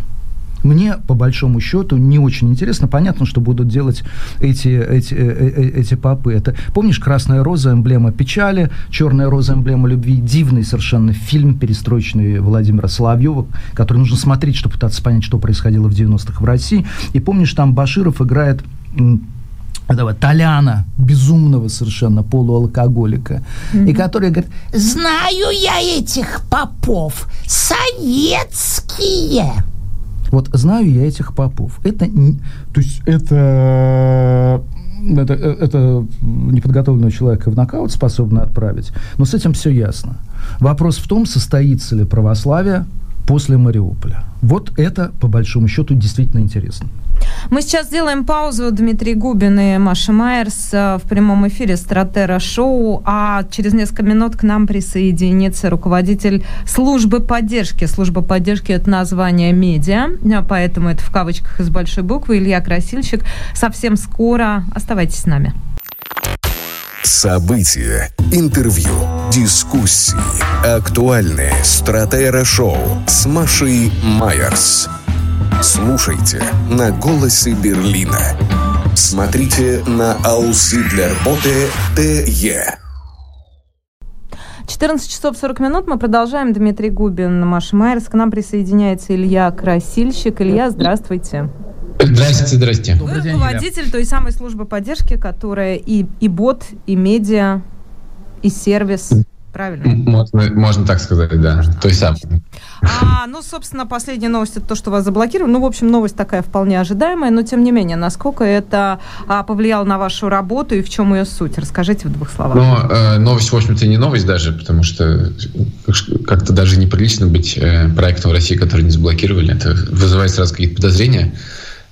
[SPEAKER 3] Мне, по большому счету, не очень интересно. Понятно, что будут делать эти, эти, э, э, э, эти попы. Это, помнишь, красная роза, эмблема печали, черная роза, эмблема любви. Дивный совершенно фильм перестроечный Владимира Соловьева, который нужно смотреть, чтобы пытаться понять, что происходило в 90-х в России. И помнишь, там Баширов играет этого Толяна, безумного совершенно полуалкоголика, mm-hmm. и который говорит, знаю я этих попов, советские. Вот знаю я этих попов. Это, то есть это это, это неподготовленного человека в нокаут способно отправить. Но с этим все ясно. Вопрос в том, состоится ли православие после Мариуполя. Вот это, по большому счету, действительно интересно.
[SPEAKER 2] Мы сейчас сделаем паузу. Дмитрий Губин и Маша Майерс э, в прямом эфире Стратера Шоу, а через несколько минут к нам присоединится руководитель службы поддержки. Служба поддержки – это название медиа, э, поэтому это в кавычках из большой буквы. Илья Красильщик. Совсем скоро. Оставайтесь с нами.
[SPEAKER 1] События, интервью, дискуссии, актуальные стратера-шоу с Машей Майерс. Слушайте на «Голосе Берлина». Смотрите на Ауслидлерботе ТЕ.
[SPEAKER 2] 14 часов 40 минут. Мы продолжаем. Дмитрий Губин, Маша Майерс. К нам присоединяется Илья Красильщик. Илья, здравствуйте.
[SPEAKER 6] Здравствуйте, здрасте.
[SPEAKER 2] Вы руководитель той самой службы поддержки, которая и, и бот, и медиа, и сервис. Правильно?
[SPEAKER 6] Можно, можно так сказать, да. Можно. Той самой.
[SPEAKER 2] А, ну, собственно, последняя новость это то, что вас заблокировали. Ну, в общем, новость такая вполне ожидаемая, но тем не менее, насколько это а, повлияло на вашу работу и в чем ее суть? Расскажите в двух словах.
[SPEAKER 6] Ну, э, новость, в общем-то, не новость даже, потому что как-то даже неприлично быть э, проектом в России, который не заблокировали. Это вызывает сразу какие-то подозрения.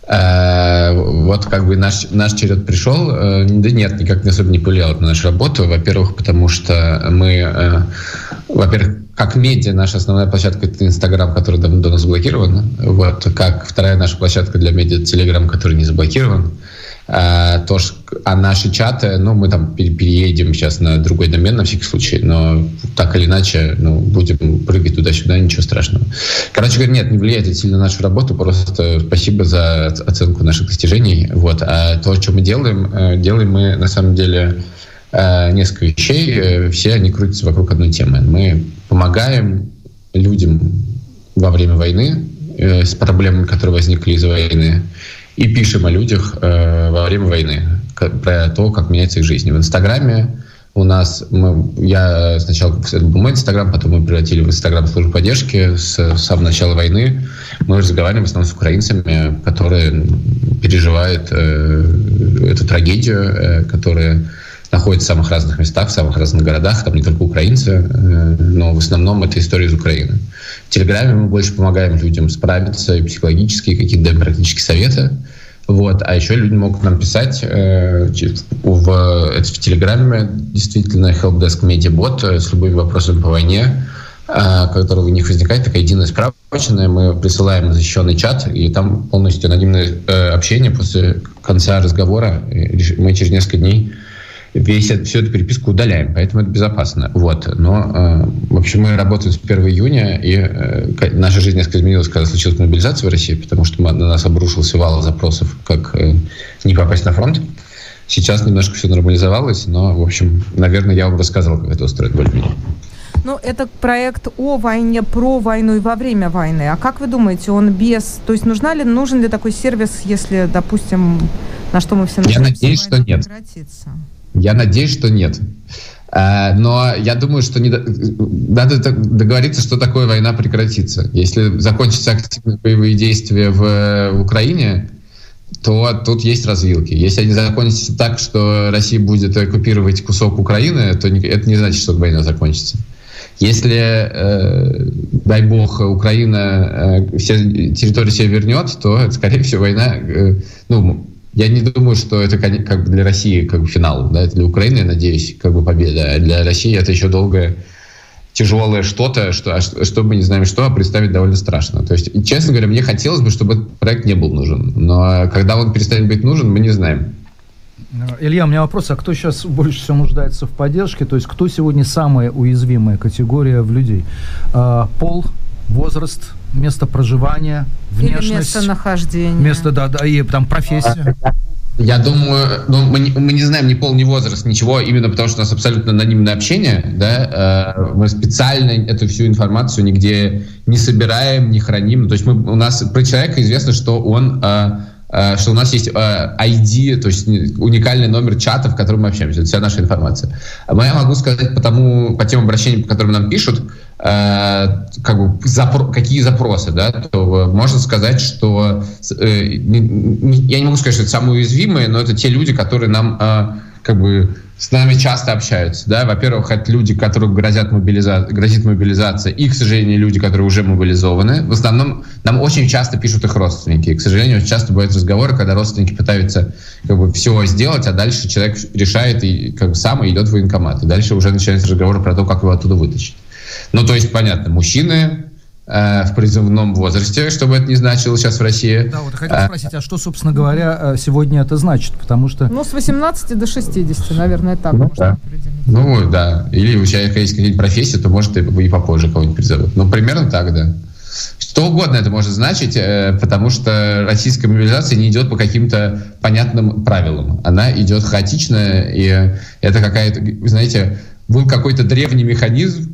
[SPEAKER 6] Э, вот как бы наш, наш черед пришел. Э, да нет, никак не особо не повлияло на нашу работу. Во-первых, потому что мы, э, во-первых, как медиа, наша основная площадка это Инстаграм, который давно, давно заблокирован. Вот, как вторая наша площадка для медиа Телеграм, который не заблокирован. А, то, а наши чаты, ну, мы там переедем сейчас на другой домен на всякий случай, но так или иначе, ну, будем прыгать туда-сюда, ничего страшного. Короче говоря, нет, не влияет это сильно на нашу работу, просто спасибо за оценку наших достижений. Вот. А то, что мы делаем, э, делаем мы на самом деле э, несколько вещей, э, все они крутятся вокруг одной темы. Мы помогаем людям во время войны с проблемами, которые возникли из-за войны, и пишем о людях э, во время войны, про то, как меняется их жизнь. В Инстаграме у нас, мы, я сначала, это был мой Инстаграм, потом мы превратили в Инстаграм службу поддержки с, с самого начала войны. Мы разговариваем в основном с украинцами, которые переживают э, эту трагедию, э, которые находятся в самых разных местах, в самых разных городах, там не только украинцы, э, но в основном это история из Украины. В Телеграме мы больше помогаем людям справиться и психологически, и какие-то даем советы. Вот. А еще люди могут нам писать э, в, это в Телеграме, действительно, helpdesk медиабот э, с любыми вопросами по войне, э, который у них возникает, такая единая справочная. Мы присылаем защищенный чат, и там полностью анонимное э, общение после конца разговора. Мы через несколько дней весь, всю эту переписку удаляем, поэтому это безопасно. Вот. Но, э, в общем, мы работаем с 1 июня, и э, наша жизнь несколько изменилась, когда случилась мобилизация в России, потому что на нас обрушился вал запросов, как э, не попасть на фронт. Сейчас немножко все нормализовалось, но, в общем, наверное, я вам рассказывал, как это устроить более-менее.
[SPEAKER 2] Ну, это проект о войне, про войну и во время войны. А как вы думаете, он без... То есть нужна ли, нужен ли такой сервис, если, допустим, на что мы все
[SPEAKER 6] Я надеюсь, что нет. Прекратится? Я надеюсь, что нет. А, но я думаю, что не, надо договориться, что такое война прекратится. Если закончатся активные боевые действия в, в Украине, то тут есть развилки. Если они закончатся так, что Россия будет оккупировать кусок Украины, то это не значит, что война закончится. Если, э, дай бог, Украина э, все территории себе вернет, то, скорее всего, война, э, ну, я не думаю, что это как бы для России как бы финал. Да? Для Украины, я надеюсь, как бы победа. А для России это еще долгое тяжелое что-то, что, а что мы не знаем что, а представить довольно страшно. То есть, честно говоря, мне хотелось бы, чтобы этот проект не был нужен. Но когда он перестанет быть нужен, мы не знаем.
[SPEAKER 3] Илья, у меня вопрос, а кто сейчас больше всего нуждается в поддержке? То есть кто сегодня самая уязвимая категория в людей? А, пол, возраст, место проживания, внешность. Или
[SPEAKER 2] место нахождения.
[SPEAKER 3] Место, да, да, и там профессия.
[SPEAKER 6] Я думаю, ну, мы, не, мы не знаем ни пол, ни возраст, ничего, именно потому что у нас абсолютно анонимное общение, да, э, мы специально эту всю информацию нигде не собираем, не храним, то есть мы, у нас про человека известно, что он э, Э, что у нас есть ID, э, то есть уникальный номер чата, в котором мы общаемся. Это вся наша информация. Но я могу сказать по, тому, по тем обращениям, по которым нам пишут, э, как бы запро какие запросы, да, то можно сказать, что я не могу сказать, что это самые уязвимые, но это те люди, которые нам как бы с нами часто общаются. Да? Во-первых, это люди, которым грозят мобилиза... грозит мобилизация, и, к сожалению, люди, которые уже мобилизованы. В основном нам очень часто пишут их родственники. И, к сожалению, часто бывают разговоры, когда родственники пытаются как бы, все сделать, а дальше человек решает и как бы, сам идет в военкомат. И дальше уже начинается разговор про то, как его оттуда вытащить. Ну, то есть, понятно, мужчины, э, в призывном возрасте, чтобы это не значило сейчас в России.
[SPEAKER 3] Да, вот хотел спросить, а что, собственно говоря, сегодня это значит? Потому что...
[SPEAKER 2] Ну, с 18 до 60, наверное, так
[SPEAKER 6] ну, можно да. определить. Ну, да. Или у человека есть какие-нибудь профессии, то может и, и попозже кого-нибудь призовут. Ну, примерно так, да. Что угодно это может значить, э, потому что российская мобилизация не идет по каким-то понятным правилам. Она идет хаотично, и это какая-то, знаете, был какой-то древний механизм,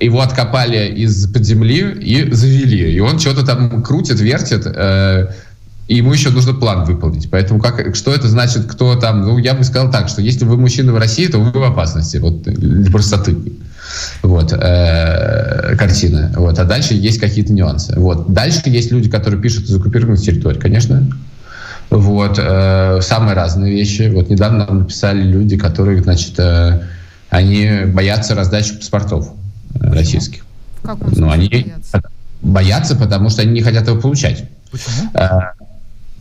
[SPEAKER 6] его откопали из-под земли и завели. И он что-то там крутит, вертит, э, и ему еще нужно план выполнить. Поэтому как, что это значит, кто там... Ну, я бы сказал так, что если вы мужчина в России, то вы в опасности. Вот для простоты. Вот, э, картина. Вот, а дальше есть какие-то нюансы. Вот. Дальше есть люди, которые пишут из оккупированных территорий, конечно. Вот, э, самые разные вещи. Вот недавно нам написали люди, которые, значит, э, они боятся раздачи паспортов Почему? российских. В каком ну, они боятся? боятся, потому что они не хотят его получать.
[SPEAKER 3] Почему? Э,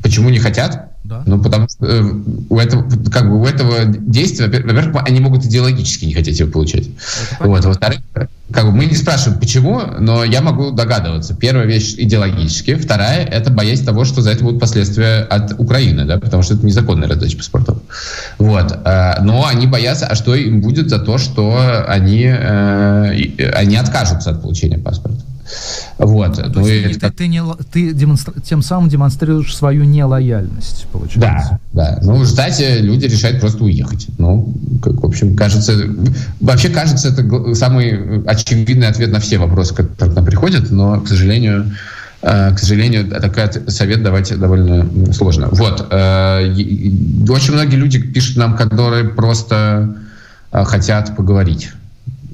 [SPEAKER 6] почему не хотят? Да. Ну, потому что э, у этого, как бы у этого действия, во-первых, они могут идеологически не хотеть его получать. Вот. Во-вторых, как бы мы не спрашиваем, почему, но я могу догадываться. Первая вещь идеологически, вторая это боязнь того, что за это будут последствия от Украины, да, потому что это незаконная раздача паспортов. Вот. Э, но они боятся, а что им будет за то, что они, э, они откажутся от получения паспорта. Вот.
[SPEAKER 3] То ну, есть, это... ты, ты, не, ты демонстр... тем самым демонстрируешь свою нелояльность,
[SPEAKER 6] получается. Да, да. Ну, в результате люди решают просто уехать. Ну, как, в общем, кажется... Вообще, кажется, это самый очевидный ответ на все вопросы, которые к нам приходят, но, к сожалению, э, к сожалению, такой совет давать довольно сложно. Вот. Э, очень многие люди пишут нам, которые просто э, хотят поговорить Э,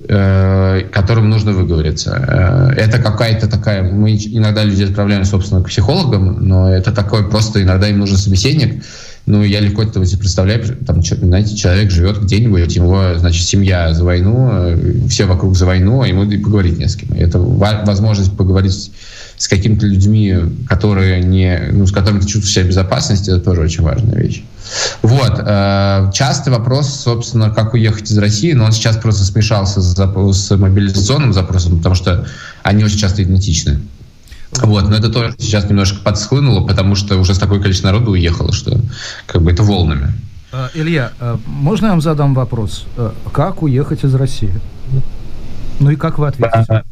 [SPEAKER 6] которым нужно выговориться. Э, это какая-то такая... Мы иногда людей отправляем, собственно, к психологам, но это такой просто... Иногда им нужен собеседник. Ну, я легко это себе представляю. Там, знаете, человек живет где-нибудь, его, значит, семья за войну, э, все вокруг за войну, а ему и поговорить не с кем. Это возможность поговорить с какими-то людьми, которые не, ну, с которыми ты чувствуешь себя в безопасности, это тоже очень важная вещь. Вот. Э, частый вопрос, собственно, как уехать из России, но он сейчас просто смешался с, с мобилизационным запросом, потому что они очень часто идентичны. Вот, но это тоже сейчас немножко подсхлынуло, потому что уже с такое количество народу уехало, что как бы это волнами.
[SPEAKER 3] Э, Илья, э, можно я вам задам вопрос? Как уехать из России? Ну и как вы ответите?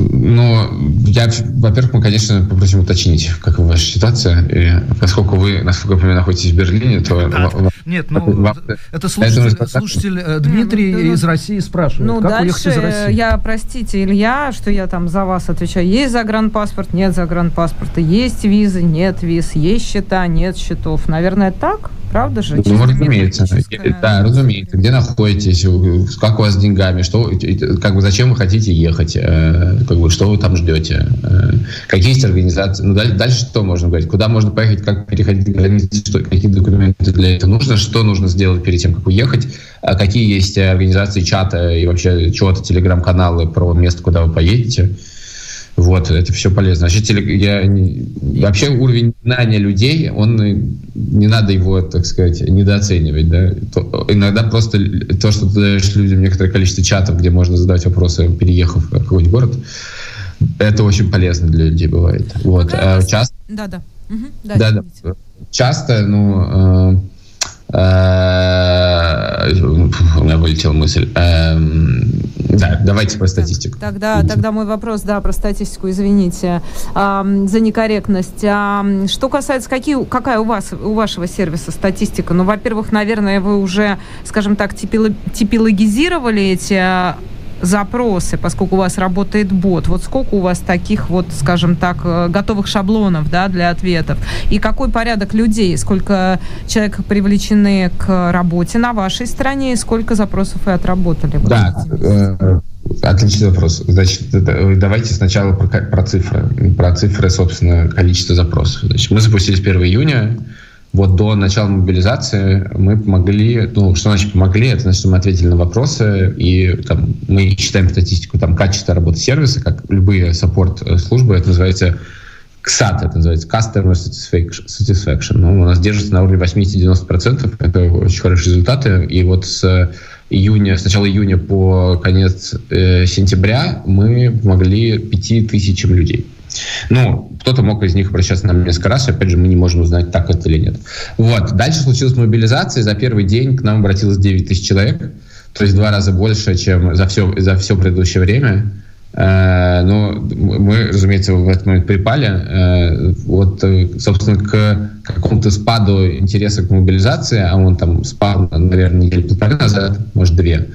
[SPEAKER 6] Ну, я, во-первых, мы, конечно, попросим уточнить, как ваша ситуация. И поскольку вы, насколько я понимаю, находитесь в Берлине, то...
[SPEAKER 3] Да. Нет, ну, вам, это слушатель, это слушатель э, Дмитрий ну, из России спрашивает,
[SPEAKER 2] ну, как уехать из России? я, простите, Илья, что я там за вас отвечаю. Есть загранпаспорт, нет загранпаспорта, есть визы, нет виз, есть счета, нет счетов. Наверное, так? Правда же?
[SPEAKER 6] Ну, разумеется. Да, разумеется. Где находитесь, как у вас с деньгами, что, как бы, зачем вы хотите ехать, э, как бы, что вы там ждете, э, какие есть организации. Ну, дальше что можно говорить? Куда можно поехать, как переходить границы, что, какие документы для этого нужно, что нужно сделать перед тем, как уехать, а какие есть организации чата и вообще чего-то, телеграм-каналы про место, куда вы поедете. Вот, это все полезно. Вообще, я, вообще уровень знания людей, он не надо его, так сказать, недооценивать. Да? То, иногда просто то, что ты даешь людям некоторое количество чатов, где можно задавать вопросы, переехав в какой-нибудь город, это очень полезно для людей бывает. Вот. А, часто...
[SPEAKER 2] Да, да. Угу,
[SPEAKER 6] да, да, да. Часто, ну, э, Э, у меня вылетела мысль. Эм, да, давайте про статистику.
[SPEAKER 2] Тогда, тогда мой вопрос, да, про статистику, извините за некорректность. Что касается, какие, какая у вас, у вашего сервиса статистика? Ну, во-первых, наверное, вы уже, скажем так, типологизировали эти запросы, поскольку у вас работает бот, вот сколько у вас таких вот, скажем так, э, готовых шаблонов да, для ответов? И какой порядок людей? Сколько человек привлечены к работе на вашей стороне и сколько запросов вы отработали?
[SPEAKER 6] Да, э, Отличный вопрос. Значит, давайте сначала про, про цифры. Про цифры, собственно, количество запросов. Значит, мы запустились 1 июня вот до начала мобилизации мы помогли, ну, что значит помогли, это значит, что мы ответили на вопросы, и там, мы считаем статистику там, качества работы сервиса, как любые саппорт-службы, это называется КСАТ, это называется Customer Satisfaction. Ну, у нас держится на уровне 80-90%, это очень хорошие результаты, и вот с июня, с начала июня по конец э, сентября мы помогли пяти тысячам людей. Ну, кто-то мог из них обращаться нам несколько раз, опять же, мы не можем узнать, так это или нет. Вот. Дальше случилась мобилизация, за первый день к нам обратилось 9 тысяч человек, то есть два раза больше, чем за все, за все предыдущее время. Э, но мы, разумеется, в этот момент припали. Э, вот, э, собственно, к какому-то спаду интереса к мобилизации, а он там спал, наверное, недели полторы назад, может, две,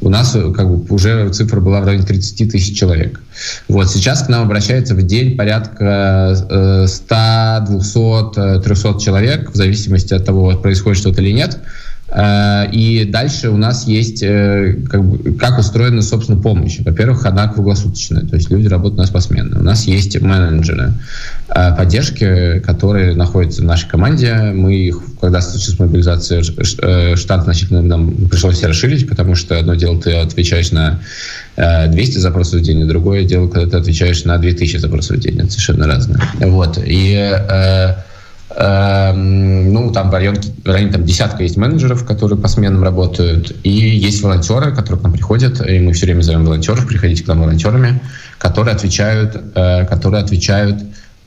[SPEAKER 6] у нас как бы уже цифра была в районе 30 тысяч человек. Вот сейчас к нам обращается в день порядка 100, 200, 300 человек, в зависимости от того, происходит что-то или нет. Э, и дальше у нас есть, э, как, как устроена, собственно, помощь. Во-первых, она круглосуточная, то есть люди работают у нас посменно. У нас есть менеджеры э, поддержки, которые находятся в нашей команде. Мы их, когда случилась мобилизация, штат значительно нам пришлось расширить, потому что одно дело, ты отвечаешь на 200 запросов в день, и другое дело, когда ты отвечаешь на 2000 запросов в день. Это совершенно разное. Вот. И ну, там в районе, в районе там, десятка есть менеджеров, которые по сменам работают, и есть волонтеры, которые к нам приходят, и мы все время зовем волонтеров, приходите к нам волонтерами, которые отвечают, э, которые отвечают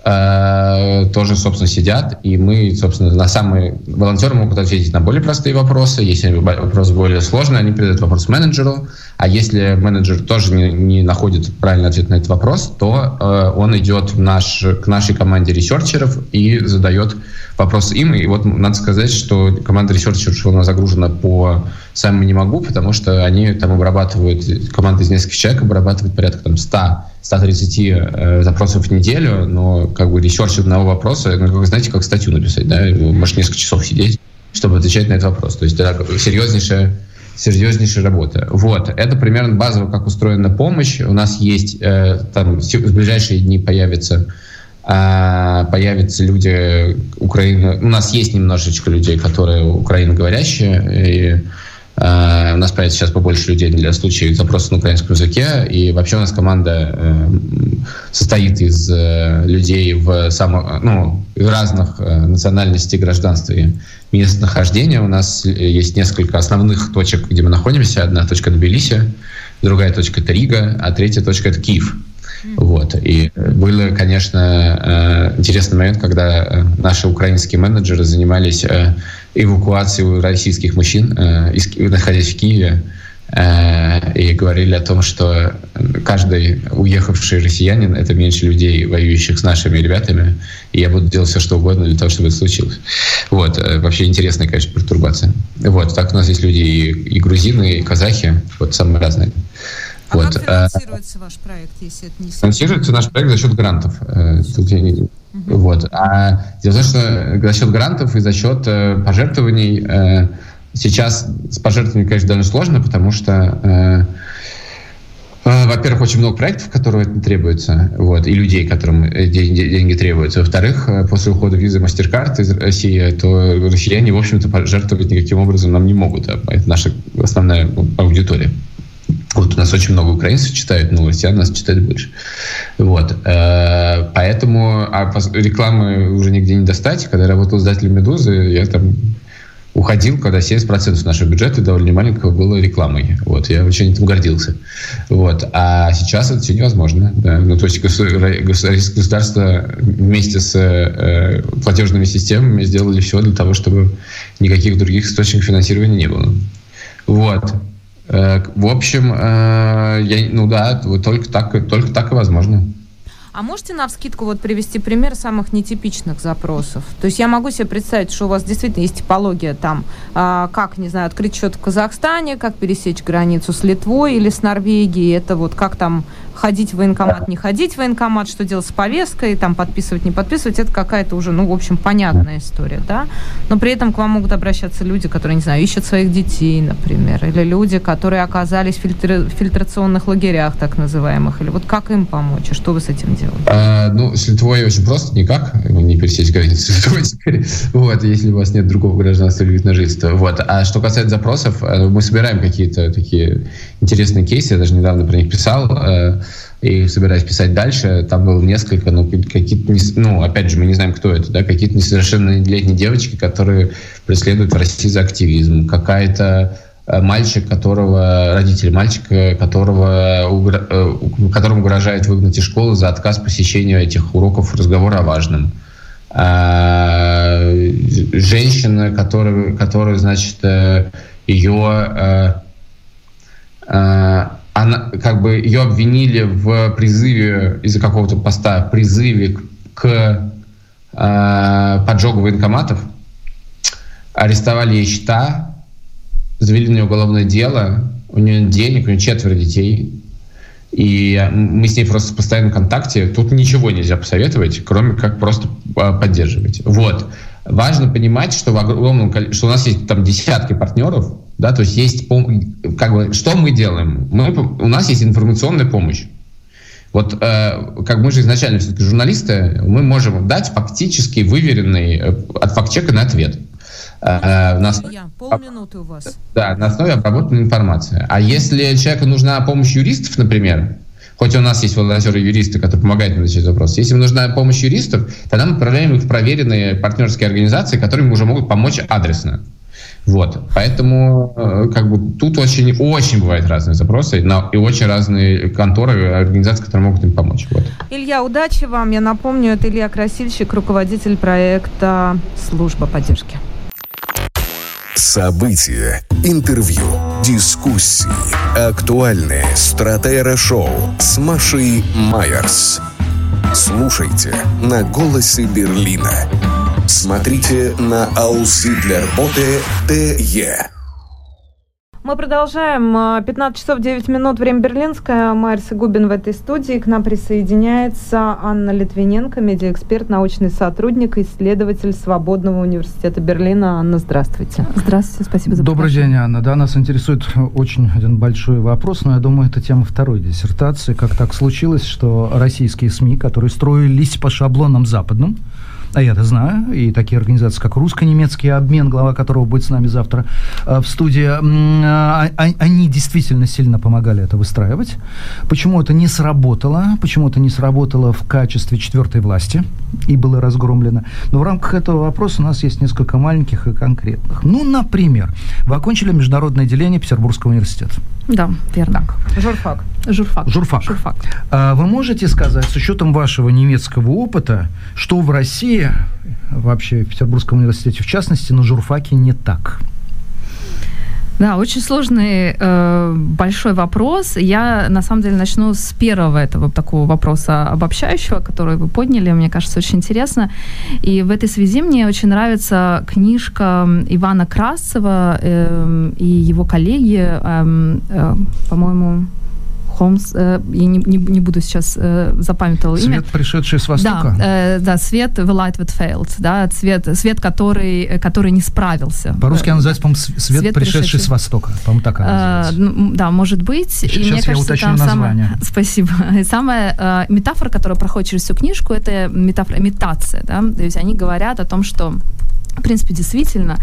[SPEAKER 6] Э, тоже, собственно, сидят, и мы, собственно, на самые... Волонтеры могут ответить на более простые вопросы, если вопрос более сложный, они передают вопрос менеджеру, а если менеджер тоже не, не находит правильный ответ на этот вопрос, то э, он идет в наш, к нашей команде researcher ов и задает вопрос им, и вот надо сказать, что команда researcher ов у нас загружена по самое не могу, потому что они там обрабатывают, команда из нескольких человек обрабатывает порядка там 100 130 э, запросов в неделю, но как бы research одного вопроса, ну, как, знаете, как статью написать, да, может несколько часов сидеть, чтобы отвечать на этот вопрос. То есть это серьезнейшая серьезнейшая работа. Вот, это примерно базово, как устроена помощь. У нас есть, э, там, в ближайшие дни появится э, появятся люди Украины. У нас есть немножечко людей, которые украиноговорящие, и у нас появится сейчас побольше людей для случаев запроса на украинском языке. И вообще у нас команда uh, состоит из uh, людей в, само, ну, разных национальностей, гражданств и мест нахождения. У нас есть несколько основных точек, где мы находимся. Одна точка Тбилиси, другая точка — это Рига, а третья точка — это Киев. Вот. И был, конечно, интересный момент, когда наши украинские менеджеры занимались эвакуацию российских мужчин, э, находясь в Киеве, э, и говорили о том, что каждый уехавший россиянин — это меньше людей, воюющих с нашими ребятами, и я буду делать все, что угодно для того, чтобы это случилось. Вот. Э, вообще интересная, конечно, пертурбация. Вот. Так у нас есть люди и, и грузины, и казахи, вот самые разные.
[SPEAKER 2] А вот. как финансируется ваш проект, если это не
[SPEAKER 6] Финансируется наш проект за счет грантов. Тут я не, Угу. Вот. А дело в том, что за счет грантов и за счет э, пожертвований э, сейчас с пожертвованиями, конечно, довольно сложно, потому что э, э, во-первых, очень много проектов, которые это требуется, вот, и людей, которым деньги, деньги требуются. Во-вторых, э, после ухода визы MasterCard из России, то россияне, в общем-то, пожертвовать никаким образом нам не могут. А это наша основная аудитория. Вот у нас очень много украинцев читают, но россиян нас читают больше. Вот. Э, поэтому а рекламы уже нигде не достать. Когда я работал издателем «Медузы», я там уходил, когда 70% нашего бюджета довольно маленького было рекламой. Вот, я очень этим гордился. Вот. А сейчас это все невозможно. Да. Ну, то есть государство вместе с э, платежными системами сделали все для того, чтобы никаких других источников финансирования не было. Вот. Э, в общем, э, я, ну да, только так, только так и возможно.
[SPEAKER 2] А можете на вскидку вот привести пример самых нетипичных запросов? То есть я могу себе представить, что у вас действительно есть типология там, а, как, не знаю, открыть счет в Казахстане, как пересечь границу с Литвой или с Норвегией, это вот как там ходить в военкомат, не ходить в военкомат, что делать с повесткой, там подписывать, не подписывать, это какая-то уже, ну, в общем, понятная история, да? Но при этом к вам могут обращаться люди, которые, не знаю, ищут своих детей, например, или люди, которые оказались в фильтр... фильтрационных лагерях, так называемых, или вот как им помочь, и что вы с этим делаете?
[SPEAKER 6] А, ну, с Литвой очень просто, никак, не пересечь границу с Литвой теперь, вот, если у вас нет другого гражданства или вид на жительство, вот. А что касается запросов, э, мы собираем какие-то такие интересные кейсы, я даже недавно про них писал, э, и собираюсь писать дальше. Там было несколько, ну, какие-то, ну, опять же, мы не знаем, кто это, да, какие-то несовершеннолетние девочки, которые преследуют в России за активизм, какая-то мальчик, которого родители мальчика, которого которому угрожает выгнать из школы за отказ посещения этих уроков разговора о важном. Женщина, которая, которая значит, ее она, как бы ее обвинили в призыве из-за какого-то поста, призыве к э, поджогу военкоматов, арестовали ей счета, завели на нее уголовное дело, у нее денег, у нее четверо детей, и мы с ней просто в постоянном контакте. Тут ничего нельзя посоветовать, кроме как просто а, поддерживать. Вот. Важно понимать, что, в огромном, что у нас есть там десятки партнеров, да, то есть есть, как бы, что мы делаем? Мы, у нас есть информационная помощь. Вот э, как мы же изначально все-таки журналисты, мы можем дать фактически выверенный э, от фактчека ответ.
[SPEAKER 2] Э, на основ... Я, полминуты у вас.
[SPEAKER 6] Да, на основе обработанной информации. А если человеку нужна помощь юристов, например, хоть у нас есть волонтеры-юристы, которые помогают нам решить вопрос, если им нужна помощь юристов, тогда мы отправляем их в проверенные партнерские организации, которые им уже могут помочь адресно. Вот. Поэтому э, как бы тут очень, очень бывают разные запросы и очень разные конторы, организации, которые могут им помочь. Вот.
[SPEAKER 2] Илья, удачи вам. Я напомню, это Илья Красильщик, руководитель проекта «Служба поддержки».
[SPEAKER 1] События, интервью, дискуссии, актуальные стратера-шоу с Машей Майерс. Слушайте на «Голосе Берлина». Смотрите на aussiedlerbote.de.
[SPEAKER 2] Мы продолжаем. 15 часов 9 минут, время берлинское. Майерс и Губин в этой студии. К нам присоединяется Анна Литвиненко, медиаэксперт, научный сотрудник, исследователь Свободного университета Берлина. Анна, здравствуйте.
[SPEAKER 3] Здравствуйте, спасибо за Добрый день, Анна. Да, нас интересует очень один большой вопрос, но я думаю, это тема второй диссертации. Как так случилось, что российские СМИ, которые строились по шаблонам западным, а я это знаю, и такие организации, как русско-немецкий обмен, глава которого будет с нами завтра э, в студии, а, а, они действительно сильно помогали это выстраивать. Почему это не сработало? Почему это не сработало в качестве четвертой власти и было разгромлено? Но в рамках этого вопроса у нас есть несколько маленьких и конкретных. Ну, например, вы окончили международное деление Петербургского университета.
[SPEAKER 2] Да, верно. Так. Журфак.
[SPEAKER 3] Журфак. Журфак. Журфак. А вы можете сказать, с учетом вашего немецкого опыта, что в России, вообще в Петербургском университете в частности, на журфаке не так?
[SPEAKER 7] Да, очень сложный э, большой вопрос. Я на самом деле начну с первого этого такого вопроса обобщающего, который вы подняли. Мне кажется, очень интересно. И в этой связи мне очень нравится книжка Ивана Красцева э, и его коллеги, э, э, по-моему, Холмс, э, я не, не, не буду сейчас э, запамятовал
[SPEAKER 3] свет, имя. Свет, пришедший с востока?
[SPEAKER 7] Да, э, да, свет The Light That Failed, да, свет, свет который, который не справился.
[SPEAKER 3] По-русски он называется, по-моему, свет, свет пришедший, пришедший с востока, по-моему, так она
[SPEAKER 7] называется. ну, да, может быть. Сейчас
[SPEAKER 3] и мне я кажется, уточню название. Самое, <laughs>
[SPEAKER 7] спасибо. И самая э, метафора, которая проходит через всю книжку, это метафора, имитация, да, то есть они говорят о том, что в принципе, действительно.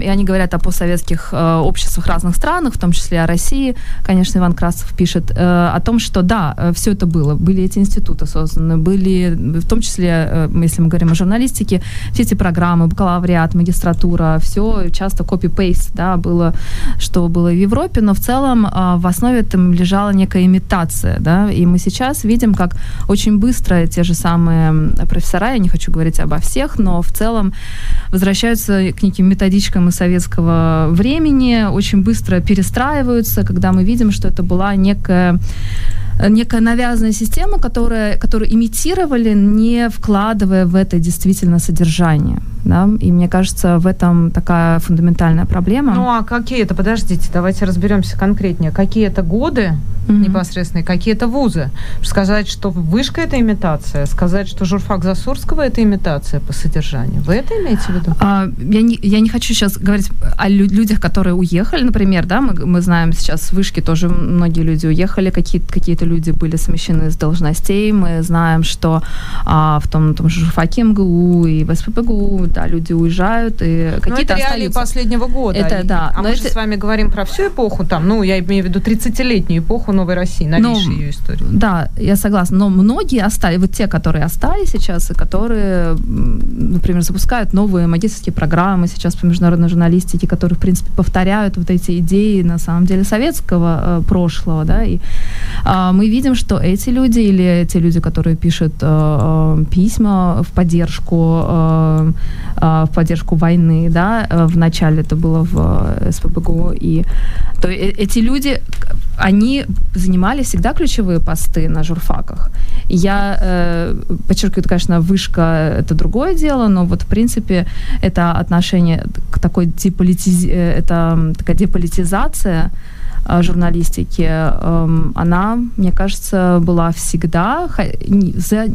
[SPEAKER 7] И они говорят о постсоветских э, обществах разных странах, в том числе о России. Конечно, Иван Красов пишет э, о том, что да, э, все это было. Были эти институты созданы, были, в том числе, если мы говорим о журналистике, все эти программы, бакалавриат, магистратура, все часто копи-пейст, да, было, что было в Европе, но в целом в основе там лежала некая имитация, да, и мы сейчас видим, как очень быстро те же самые профессора, я не хочу говорить обо всех, но в целом возвращаются к неким методичкам из советского времени, очень быстро перестраиваются, когда мы видим, что это была некая некая навязанная система, которая, которую имитировали, не вкладывая в это действительно содержание. Да? И мне кажется, в этом такая фундаментальная проблема.
[SPEAKER 2] Ну а какие это, подождите, давайте разберемся конкретнее. Какие это годы mm-hmm. непосредственно, какие это вузы? Сказать, что вышка это имитация, сказать, что журфак Засурского это имитация по содержанию. Вы это имеете в виду?
[SPEAKER 7] А, я, не, я не хочу сейчас говорить о людях, которые уехали, например, да, мы, мы знаем сейчас вышки тоже многие люди уехали, какие-то какие люди были смещены с должностей. Мы знаем, что а, в том, том же журфаке МГУ и в СППГУ, да, люди уезжают, и какие-то
[SPEAKER 2] это реалии последнего года.
[SPEAKER 7] Это, да.
[SPEAKER 2] А мы это... же с вами говорим про всю эпоху, там, ну, я имею в виду 30-летнюю эпоху новой России, новейшей
[SPEAKER 7] Ну,
[SPEAKER 2] ее истории.
[SPEAKER 7] Да, я согласна. Но многие остались, вот те, которые остались сейчас, и которые, например, запускают новые магистрские программы сейчас по международной журналистике, которые, в принципе, повторяют вот эти идеи, на самом деле, советского э, прошлого, да, и а, мы видим, что эти люди или те люди, которые пишут э, э, письма в поддержку, э, э, в поддержку войны, да, э, в начале это было в СПБГУ, и то эти люди, они занимали всегда ключевые посты на журфаках. Я э, подчеркиваю, конечно, вышка это другое дело, но вот в принципе это отношение к такой деполитиз... это такая деполитизация журналистики, эм, она, мне кажется, была всегда за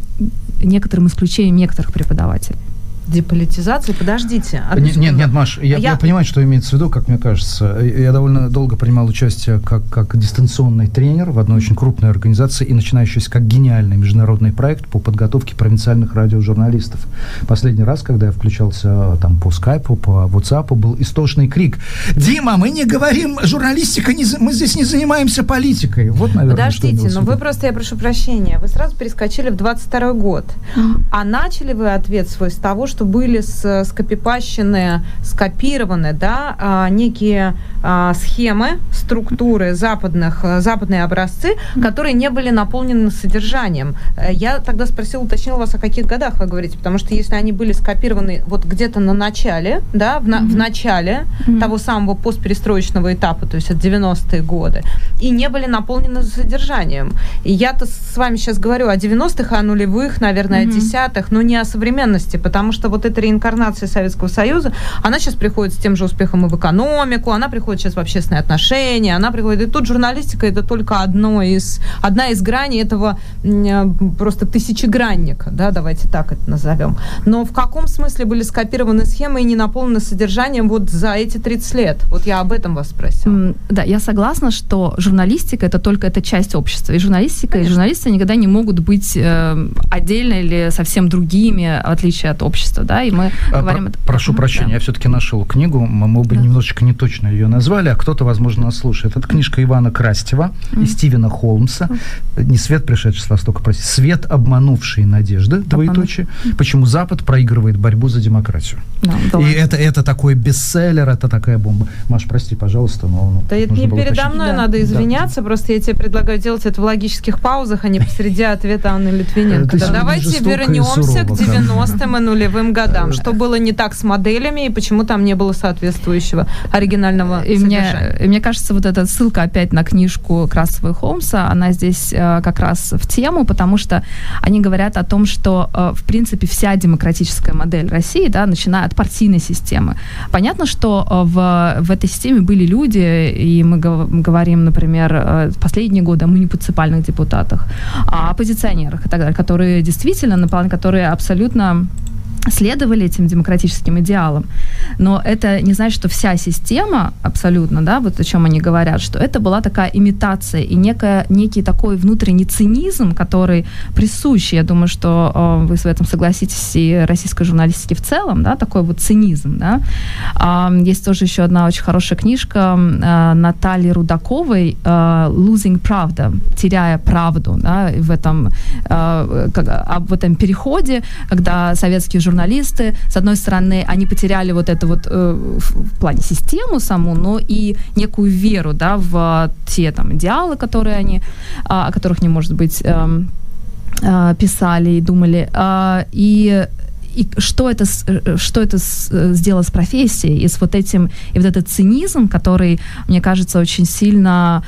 [SPEAKER 7] некоторым исключением некоторых преподавателей.
[SPEAKER 2] Деполитизация, подождите. одну
[SPEAKER 3] Нет, нет, нет, Маш, я,
[SPEAKER 2] Я-
[SPEAKER 3] я понимаю, что имеется в виду, как мне кажется. Я довольно долго принимал участие как, как дистанционный тренер в одной очень крупной организации и начинающийся как гениальный международный проект по подготовке провинциальных радиожурналистов. Последний раз, когда я включался э, там по скайпу, по WhatsApp, был истошный крик. Дима, мы не говорим журналистика, не за- мы здесь не занимаемся политикой. Вот, наверное,
[SPEAKER 2] Подождите, но вы просто, я прошу прощения, вы сразу перескочили в 22 год. А начали вы ответ свой с того, что были с- скопипащены, скопированы, да, а, некие а, схемы, структуры западных, э, западные образцы, которые не были наполнены содержанием. Э, Я тогда спросила, уточнила вас, о каких годах вы говорите, потому что если они были скопированы вот где-то на начале, да, в, на- в начале того самого постперестроечного этапа, то есть от 90-е годы, и не были наполнены содержанием. И я-то с вами сейчас говорю о 90-х, о нулевых, наверное,
[SPEAKER 7] Мгм.
[SPEAKER 2] о десятых, но не о современности, потому что вот эта реинкарнация Советского Союза, она сейчас приходит с тем же успехом и в экономику, она приходит сейчас в общественные отношения, она приходит, и тут журналистика это только одно из, одна из граней этого э, просто тысячегранника, да, давайте так это назовем. Но в каком смысле были скопированы схемы и не наполнены содержанием вот за эти 30 лет? Вот я об этом вас спросила.
[SPEAKER 7] Да, я согласна, что журналистика это только это часть общества. И журналистика, и журналисты никогда не могут быть э, отдельно или совсем другими, в отличие от общества. Да? И мы
[SPEAKER 3] А,
[SPEAKER 7] говорим...
[SPEAKER 3] про-
[SPEAKER 7] это-
[SPEAKER 3] прошу прощения,
[SPEAKER 7] да.
[SPEAKER 3] я все-таки нашел книгу, мы мы бы
[SPEAKER 7] Да.
[SPEAKER 3] немножечко не точно ее назвали, а кто-то, возможно, нас слушает. Это книжка Ивана Крастева и Стивена Холмса. Не свет, пришедший с Востока, прости, свет, обманувший надежды, двоеточие. Почему Запад проигрывает борьбу за демократию.
[SPEAKER 7] Да,
[SPEAKER 3] И
[SPEAKER 7] давай.
[SPEAKER 3] это, это такой бестселлер, это такая бомба. Маш, прости, пожалуйста, но... ну,
[SPEAKER 2] Да это не передо
[SPEAKER 3] уточнить.
[SPEAKER 2] мной
[SPEAKER 7] Да.
[SPEAKER 2] надо
[SPEAKER 3] Да.
[SPEAKER 2] извиняться, просто я тебе предлагаю делать это в логических паузах, а не посреди ответа Анны Литвиненко. Да
[SPEAKER 3] сегодня
[SPEAKER 2] давайте вернемся к
[SPEAKER 3] сурово ко мне.
[SPEAKER 2] 90-м и нулевым годам. Что было не так с моделями и почему там не было соответствующего оригинального
[SPEAKER 7] И мне, и мне кажется, вот эта ссылка опять на книжку Красова и Холмса, она здесь э, как раз в тему, потому что они говорят о том, что, э, в принципе, вся демократическая модель России, да, начиная от партийной системы. Понятно, что э, в, в этой системе были люди, и мы гов- говорим, например, э, последние годы о муниципальных депутатах, о оппозиционерах и так далее, которые действительно, наполн- которые абсолютно следовали этим демократическим идеалам. Но это не значит, что вся система абсолютно, да, вот о чем они говорят, что это была такая имитация и некая, некий такой внутренний цинизм, который присущ, я думаю, что э, вы с этим согласитесь, и российской журналистике в целом, да, такой вот цинизм, да. А, есть тоже еще одна очень хорошая книжка э, Натальи Рудаковой э, «Losing правда», «Теряя правду», да, в этом, э, как- об этом переходе, когда советские журналисты, с одной стороны, они потеряли вот это вот э, в плане систему саму, но и некую веру, да, в те там идеалы, которые они, а, о которых не может быть эм, э, писали и думали. А, И и что это, э, что это э, сделало с профессией, и с вот этим, и вот этот цинизм, который, мне кажется, очень сильно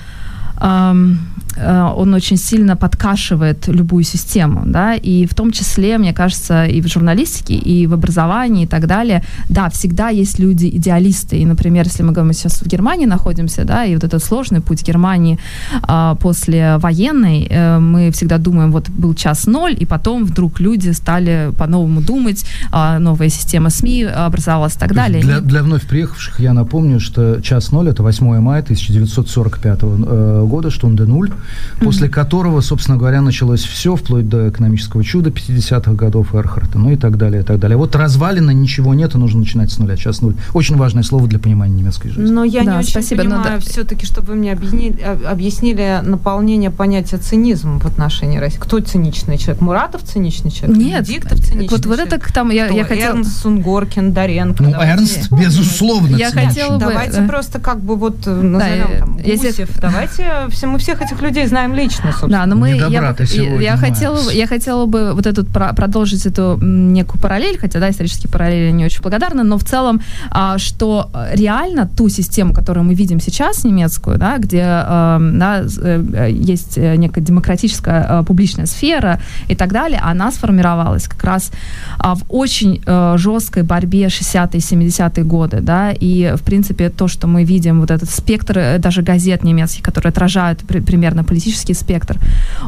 [SPEAKER 7] ам, э, он очень сильно подкашивает любую систему, да, и в том числе, мне кажется, и в журналистике, и в образовании, и так далее, да, всегда есть люди-идеалисты, и, например, если мы говорим, мы сейчас в Германии находимся, да, и вот этот сложный путь Германии а, после военной, э, мы всегда думаем, вот был час ноль, и потом вдруг люди стали по-новому думать, а, новая система СМИ образовалась и так далее.
[SPEAKER 3] Для, для вновь приехавших я напомню, что час ноль это 8 мая 1945 э, года, Штунде нуль, после которого, собственно говоря, началось все, вплоть до экономического чуда 50-х годов Эрхарта, ну и так далее, и так далее. Вот развалина, ничего нет, и нужно начинать с нуля. Сейчас нуль. Очень важное слово для понимания немецкой жизни.
[SPEAKER 2] Но я
[SPEAKER 7] Да,
[SPEAKER 2] не очень
[SPEAKER 7] спасибо, но
[SPEAKER 2] понимаю
[SPEAKER 7] да.
[SPEAKER 2] все-таки, чтобы вы мне объяснили, об- объяснили наполнение понятия цинизма в отношении России. Кто циничный человек? Муратов циничный человек?
[SPEAKER 7] Нет,
[SPEAKER 2] Диктов циничный
[SPEAKER 7] вот, вот
[SPEAKER 2] человек?
[SPEAKER 7] это к там, я,
[SPEAKER 2] Кто?
[SPEAKER 7] я хотела...
[SPEAKER 2] Эрнст, Сунгоркин, Доренко.
[SPEAKER 3] Ну. Эрнст, безусловно,
[SPEAKER 7] Я
[SPEAKER 3] циничный.
[SPEAKER 7] хотела бы-
[SPEAKER 2] Давайте
[SPEAKER 7] да.
[SPEAKER 2] просто как бы вот назовем
[SPEAKER 7] я-
[SPEAKER 2] там
[SPEAKER 7] если-
[SPEAKER 2] Гусев. Давайте, все, мы всех этих людей знаем лично, собственно.
[SPEAKER 7] Да, но мы, я,
[SPEAKER 3] сегодня,
[SPEAKER 7] я, хотела, я хотела бы вот про- продолжить эту некую параллель, хотя, да, исторические параллели не очень благодарна, но в целом, а, что э, реально ту систему, которую мы видим сейчас, немецкую, да, где э, да, э, есть некая демократическая публичная сфера и так далее, она сформировалась как раз а, в очень жесткой борьбе 60-е, 70-е годы, да, и, в принципе, то, что мы видим, вот этот спектр даже газет немецких, которые отражают при- примерно политический спектр,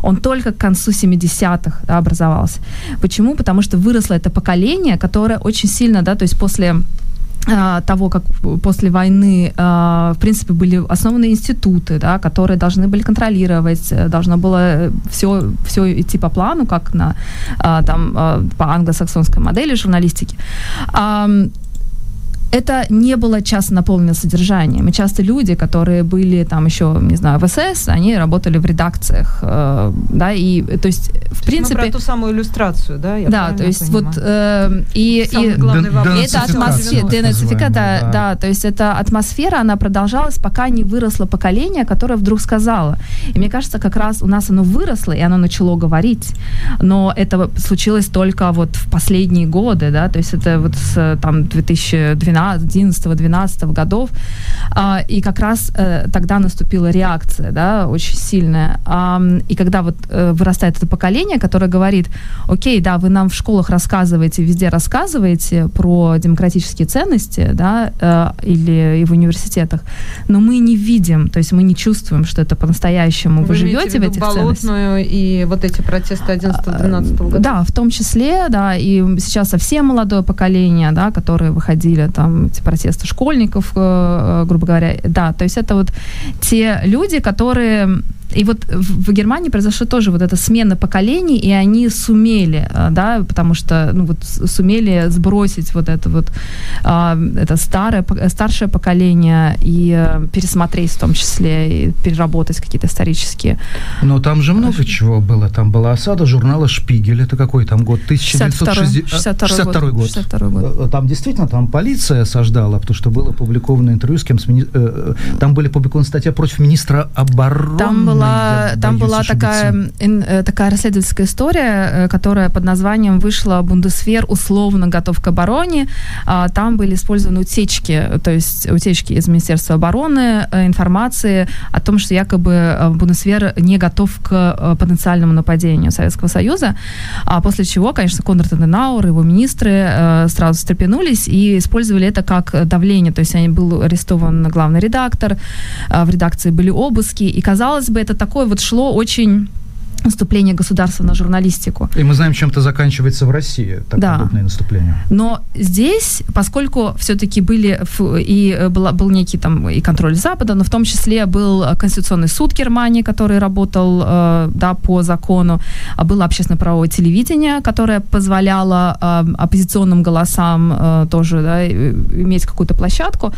[SPEAKER 7] он только к концу 70-х да, образовался. Почему? Потому что выросло это поколение, которое очень сильно, да, то есть после а, того, как после войны, а, в принципе, были основаны институты, да, которые должны были контролировать, э, должно было все, все идти по плану, как на, а, там, по англосаксонской модели журналистики. Это не было часто наполнено содержанием. И часто люди, которые были там еще, не знаю, в СС, они работали в редакциях, э, да, и, то есть, в
[SPEAKER 2] Мы
[SPEAKER 7] принципе...
[SPEAKER 2] про ту самую иллюстрацию, да? Я
[SPEAKER 7] да, то есть
[SPEAKER 2] понимаю?
[SPEAKER 7] вот э, и,
[SPEAKER 2] Самый
[SPEAKER 7] и
[SPEAKER 2] главный
[SPEAKER 7] это атмосфера, денацификация, да,
[SPEAKER 3] называемая,
[SPEAKER 7] да, то есть эта атмосфера, она продолжалась, пока не выросло поколение, которое вдруг сказало. И мне кажется, как раз у нас оно выросло, и оно начало говорить, но это случилось только вот в последние годы, да, то есть это вот с там 2011-2012 годов, а, и как раз э, тогда наступила реакция, да, очень сильная. И когда вот э, вырастает это поколение, которое говорит, окей, да, вы нам в школах рассказываете, везде рассказываете про демократические ценности, да, э, или и в университетах, но мы не видим, то есть мы не чувствуем, что это по-настоящему. Вы,
[SPEAKER 2] Вы
[SPEAKER 7] живете в
[SPEAKER 2] виду
[SPEAKER 7] этих ценностях.
[SPEAKER 2] Болотную и вот эти протесты 11-12 года?
[SPEAKER 7] Да, в том числе, да, и сейчас совсем молодое поколение, да, которые выходили, там, эти протесты школьников, э, э, грубо говоря, да, то есть это вот те люди, которые и вот в Германии произошла тоже вот эта смена поколений, и они сумели, э, да, потому что, ну вот, сумели сбросить вот это вот, а, это старое, старшее поколение и э, пересмотреть в том числе, и переработать какие-то исторические.
[SPEAKER 3] Но там же много чего было. Там была осада журнала «Шпигель». Это какой там год? 1960...
[SPEAKER 7] 62
[SPEAKER 3] 62 год.
[SPEAKER 7] 62 год.
[SPEAKER 3] Э, Там действительно там полиция осаждала, потому что было опубликовано интервью с кем с мини- э, Там были опубликованы статья против министра обороны.
[SPEAKER 7] Там была,
[SPEAKER 3] я
[SPEAKER 7] там была такая, э, такая расследовательская история, э, которая под названием вышла «Бундесвер условно готов к обороне». А, Там были использованы утечки, то есть утечки из Министерства обороны, э, информации о том, что якобы Бундесвер не готов к потенциальному нападению Советского Союза. А после чего, конечно, Конрад Аденауэр, его министры сразу встрепенулись и использовали это как давление. То есть они был арестован главный редактор, в редакции были обыски, и казалось бы, это такое вот шло очень наступление государства на журналистику.
[SPEAKER 3] И мы знаем, чем это заканчивается в России, так
[SPEAKER 7] Да.
[SPEAKER 3] подобное наступление.
[SPEAKER 7] Но здесь, поскольку все-таки были и э, была, был некий там и контроль Запада, но в том числе был Конституционный суд Германии, который работал э, да, по закону, а было общественно-правовое телевидение, которое позволяло э, оппозиционным голосам тоже да, иметь какую-то площадку,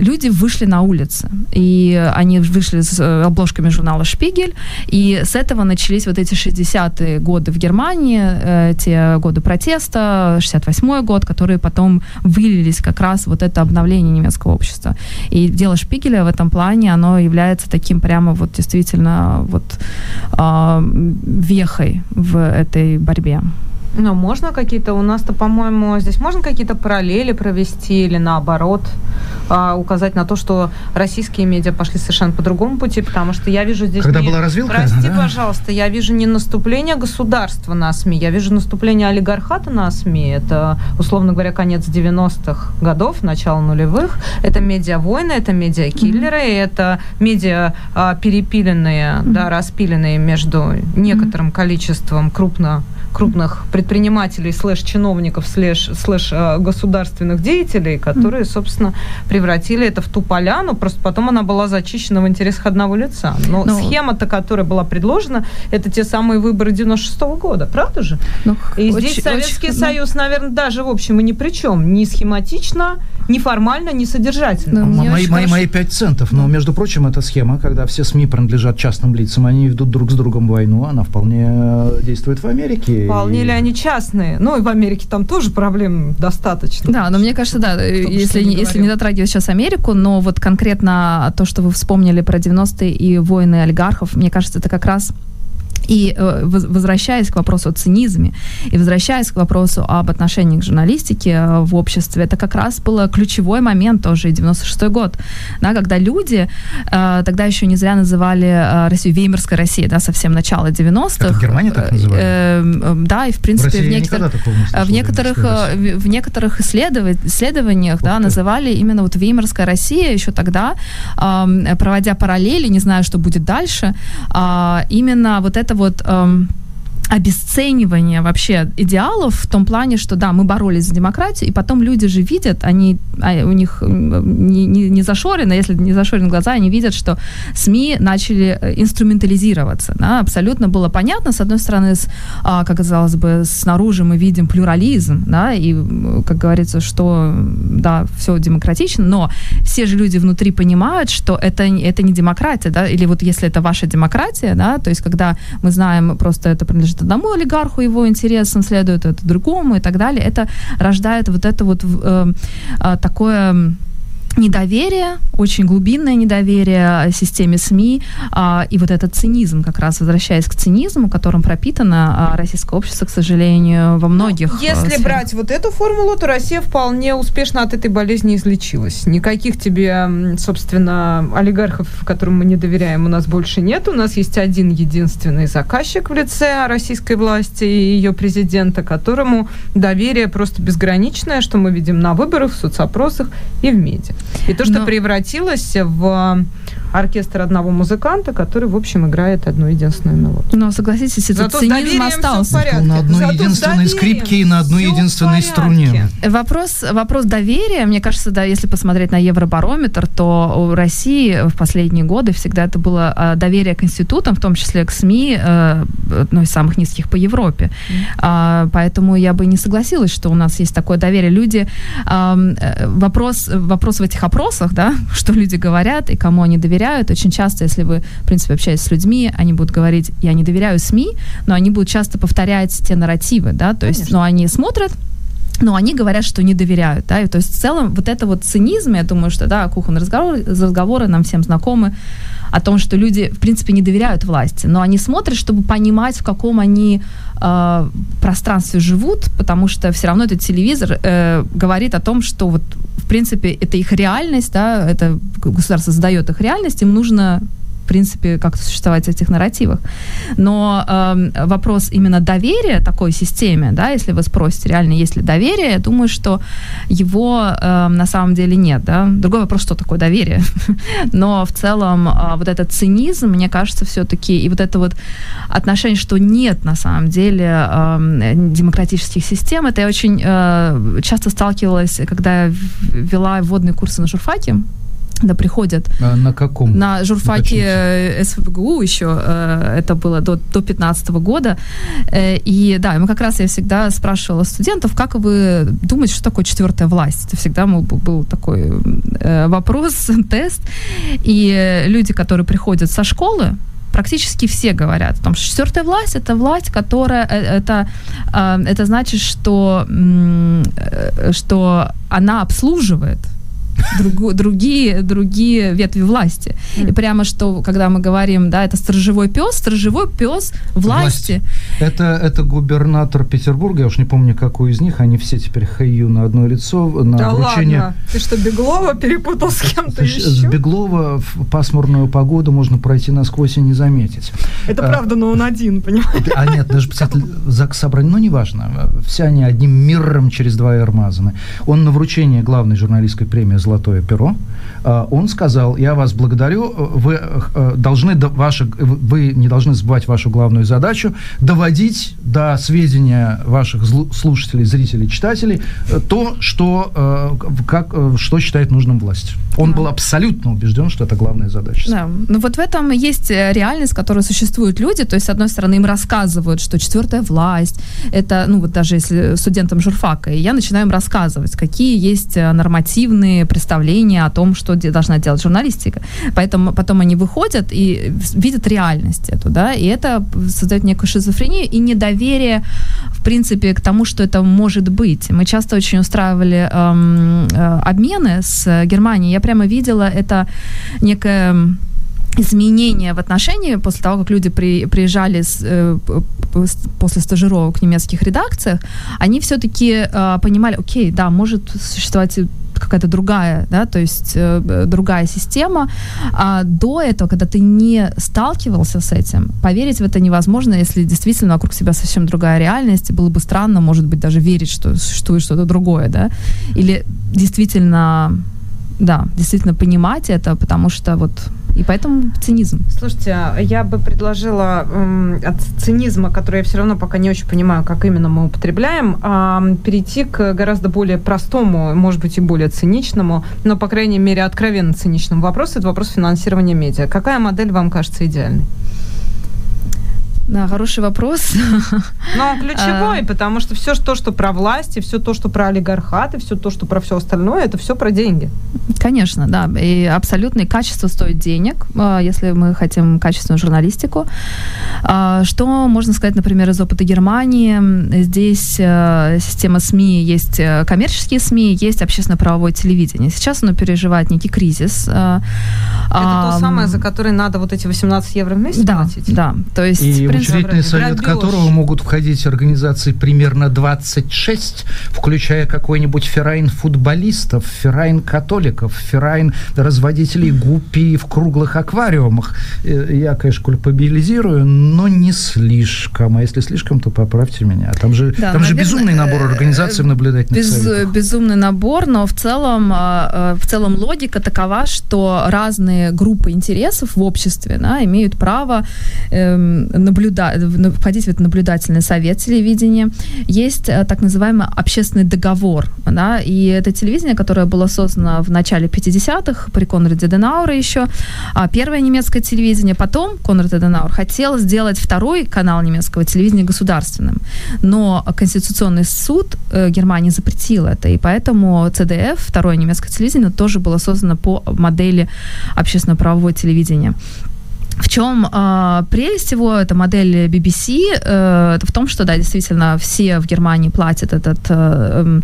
[SPEAKER 7] люди вышли на улицы, и они вышли с обложками журнала «Шпигель», и с этого начались вот эти 60-е годы в Германии, э, те годы протеста, 68-й год, которые потом вылились как раз вот это обновление немецкого общества. И дело Шпигеля в этом плане, оно является таким прямо вот действительно вот а, вехой в этой борьбе.
[SPEAKER 2] Ну, можно какие-то, у нас-то, по-моему, здесь можно какие-то параллели провести или наоборот а, указать на то, что российские медиа пошли совершенно по другому пути, потому что я вижу здесь...
[SPEAKER 3] Когда
[SPEAKER 2] не-
[SPEAKER 3] была развилка,
[SPEAKER 2] Прости,
[SPEAKER 3] да?
[SPEAKER 2] пожалуйста, я вижу не наступление государства на СМИ, я вижу наступление олигархата на СМИ. Это, условно говоря, конец 90-х годов, начало нулевых. Это медиа-войны, это медиа-киллеры, и это медиа а, перепиленные, да, распиленные между некоторым количеством крупно крупных предпринимателей, слэш-чиновников, слэш, слэш э, деятелей, которые, собственно, превратили это в ту поляну, просто потом она была зачищена в интересах одного лица. Но ну, схема-то, которая была предложена, это те самые выборы 96 -го года, правда же? Ну, и очень, здесь Советский очень, Союз, ну... наверное, даже, в общем, и ни при чем. Ни схематично, ни формально, ни содержательно.
[SPEAKER 3] Ну, мои, мои, мои 5 центов. Но, между прочим, эта схема, когда все СМИ принадлежат частным лицам, они ведут друг с другом войну, она вполне э, действует в Америке.
[SPEAKER 2] Вполне и... ли они частные? Ну, и в Америке там тоже проблем достаточно.
[SPEAKER 7] Да, но мне кажется, да, если, не, если не дотрагивать сейчас Америку, но вот конкретно то, что вы вспомнили про 90-е и войны олигархов, мне кажется, это как раз и э, возвращаясь к вопросу о цинизме и возвращаясь к вопросу об отношении к журналистике э, в обществе, это как раз был ключевой момент тоже, 96-й год, да, когда люди, э, тогда еще не зря называли Россию Веймарской Россией, да, совсем начало 90-х.
[SPEAKER 3] Это в Германии так называли?
[SPEAKER 7] Эм, да, и в принципе в, в, некотор... в некоторых, в некоторых исследов... исследованиях, да, называли именно вот Веймарская Россия еще тогда, проводя параллели, не знаю, что будет дальше, а, именно вот это gatavot um, обесценивание вообще идеалов в том плане, что да, мы боролись за демократию, и потом люди же видят, они, а, у них не, не, не зашорены, если не зашорены глаза, они видят, что СМИ начали э, инструментализироваться. Да? Абсолютно было понятно, с одной стороны, с, а, как казалось бы, снаружи мы видим плюрализм, да, и, как говорится, что, да, все демократично, но все же люди внутри понимают, что это, это не демократия, да, или вот если это ваша демократия, да, то есть когда мы знаем, просто это принадлежит одному олигарху его интересам, следует это другому и так далее. Это рождает вот это вот э, э, такое недоверие, очень глубинное недоверие системе СМИ, а, и вот этот цинизм, как раз возвращаясь к цинизму, которым пропитано а, российское общество, к сожалению, во многих...
[SPEAKER 2] Ну, если сферах. брать вот эту формулу, то Россия вполне успешно от этой болезни излечилась. Никаких тебе, собственно, олигархов, которым мы не доверяем, у нас больше нет. У нас есть один единственный заказчик в лице российской власти и ее президента, которому доверие просто безграничное, что мы видим на выборах, в соцопросах и в медиа. И то, что Но... превратилось в оркестр одного музыканта, который, в общем, играет одну единственную мелодию.
[SPEAKER 7] Но согласитесь, этот Зато цинизм остался.
[SPEAKER 3] На одной Зато единственной скрипке и на одной единственной струне.
[SPEAKER 7] Вопрос, вопрос доверия, мне кажется, да, если посмотреть на Евробарометр, то у России в последние годы всегда это было а, доверие к институтам, в том числе к СМИ, э, одно из самых низких по Европе. Mm. Поэтому я бы не согласилась, что у нас есть такое доверие. Люди, э, вопрос, вопрос в этих опросах, да, <laughs> что люди говорят и кому они доверяют. Очень часто, если вы, в принципе, общаетесь с людьми, они будут говорить, я не доверяю СМИ, но они будут часто повторять те нарративы, да, то есть, но они смотрят, но они говорят, что не доверяют, да, и то есть в целом вот это вот цинизм, я думаю, что, да, кухонные разговоры, разговоры нам всем знакомы, о том, что люди, в принципе, не доверяют власти, но они смотрят, чтобы понимать, в каком они э, пространстве живут, потому что все равно этот телевизор э, говорит о том, что вот, в принципе, это их реальность, да, это государство задает их реальность, им нужно принципе, как-то существовать в этих нарративах. Но э, вопрос именно доверия такой системе, да, если вы спросите, реально есть ли доверие, я думаю, что его э, на самом деле нет, да. Другой вопрос, что такое доверие. <laughs> Но в целом э, вот этот цинизм, мне кажется, все-таки, и вот это вот отношение, что нет на самом деле э, демократических систем, это я очень э, часто сталкивалась, когда вела вводные курсы на журфаке, да, приходят.
[SPEAKER 3] А на каком?
[SPEAKER 7] На журфаке Уточните. СФГУ еще, э, это было до, до 15 года. Э, и да, мы как раз, я всегда спрашивала студентов, как вы думаете, что такое четвертая власть? Это всегда был такой э, вопрос, <laughs> тест. И люди, которые приходят со школы, практически все говорят о том, что четвертая власть это власть, которая это, это значит, что, что она обслуживает друг, другие, другие ветви власти. Mm. И прямо что, когда мы говорим, да, это сторожевой пес, сторожевой пес власти.
[SPEAKER 3] Власть. Это, это губернатор Петербурга, я уж не помню, какой из них, они все теперь хаю на одно лицо. На
[SPEAKER 2] да вручение... ладно? Ты что, Беглова перепутал с кем-то еще? С
[SPEAKER 3] Беглова в пасмурную погоду можно пройти насквозь и не заметить.
[SPEAKER 2] Это а, правда, но он один, понимаешь?
[SPEAKER 3] А нет, даже председатель ЗАГС собрания, ну, неважно. Все они одним миром через два эрмазаны. Он на вручение главной журналистской премии «Золотой золотое перо. А, он сказал, я вас благодарю, вы э, должны, ваши, вы не должны забывать вашу главную задачу, доводить до сведения ваших слушателей, зрителей, читателей э, то, что, э, как, что считает нужным власть. Он был абсолютно убежден, что это главная задача.
[SPEAKER 7] Да. Ну вот в этом есть реальность, в которой существуют люди, то есть, с одной стороны, им рассказывают, что четвертая власть, это, ну вот даже если студентам журфака, и я начинаю им рассказывать, какие есть нормативные представления о том, что должна делать журналистика. Поэтому потом они выходят и видят реальность эту, да, и это создает некую шизофрению и недоверие, в принципе, к тому, что это может быть. Мы часто очень устраивали эм, э, обмены с Германией. Я прямо видела это некое изменения в отношении после того, как люди при, приезжали с, э, после стажировок в немецких редакциях, они все-таки э, понимали, окей, да, может существовать какая-то другая, да, то есть э, другая система. А до этого, когда ты не сталкивался с этим, поверить в это невозможно, если действительно вокруг себя совсем другая реальность. Было бы странно, может быть, даже верить, что существует что-то другое, да, или действительно, да, действительно понимать это, потому что вот и поэтому цинизм.
[SPEAKER 2] Слушайте, я бы предложила э, от цинизма, который я все равно пока не очень понимаю, как именно мы употребляем, э, перейти к гораздо более простому, может быть, и более циничному, но, по крайней мере, откровенно циничному вопросу. Это вопрос финансирования медиа. Какая модель вам кажется идеальной?
[SPEAKER 7] Да, хороший вопрос. <laughs>
[SPEAKER 2] Но ключевой, а. потому что все то, что про власть, и все то, что про олигархат, и все то, что про все остальное, это все про деньги.
[SPEAKER 7] Конечно, да. И абсолютное качество стоит денег, а, если мы хотим качественную журналистику. А, что можно сказать, например, из опыта Германии? Здесь система СМИ, есть э, коммерческие СМИ, есть общественно-правовое телевидение. Сейчас оно переживает некий кризис. Это
[SPEAKER 2] то самое, за которое надо вот эти 18 евро в месяц
[SPEAKER 7] да,
[SPEAKER 2] платить?
[SPEAKER 7] Да, то есть...
[SPEAKER 3] И учредительный совет Грабеж. которого могут входить организации примерно 26, включая какой-нибудь Verein футболистов, Verein католиков, Verein разводителей гуппи в круглых аквариумах. Э, я, конечно, кульпабилизирую, но не слишком. А если слишком, то поправьте меня. Там же, да, там наверное, же безумный набор э, организаций в наблюдательных без,
[SPEAKER 7] советах. Безумный набор, но в целом, а, а, в целом логика такова, что разные группы интересов в обществе да, имеют право эм, наблюдать наблюда... входить в этот наблюдательный совет телевидения. Есть э, так называемый общественный договор, да, и это телевидение, которое было создано в начале 50-х при Конраде Денауре еще, а первое немецкое телевидение, потом Конрад Денаур хотел сделать второй канал немецкого телевидения государственным, но Конституционный суд э, Германии запретил это, и поэтому ЦДФ, второе немецкое телевидение, тоже было создано по модели общественно-правового телевидения. В чем э, прелесть его, это модель BBC, э, в том, что, да, действительно, все в Германии платят этот, э, э,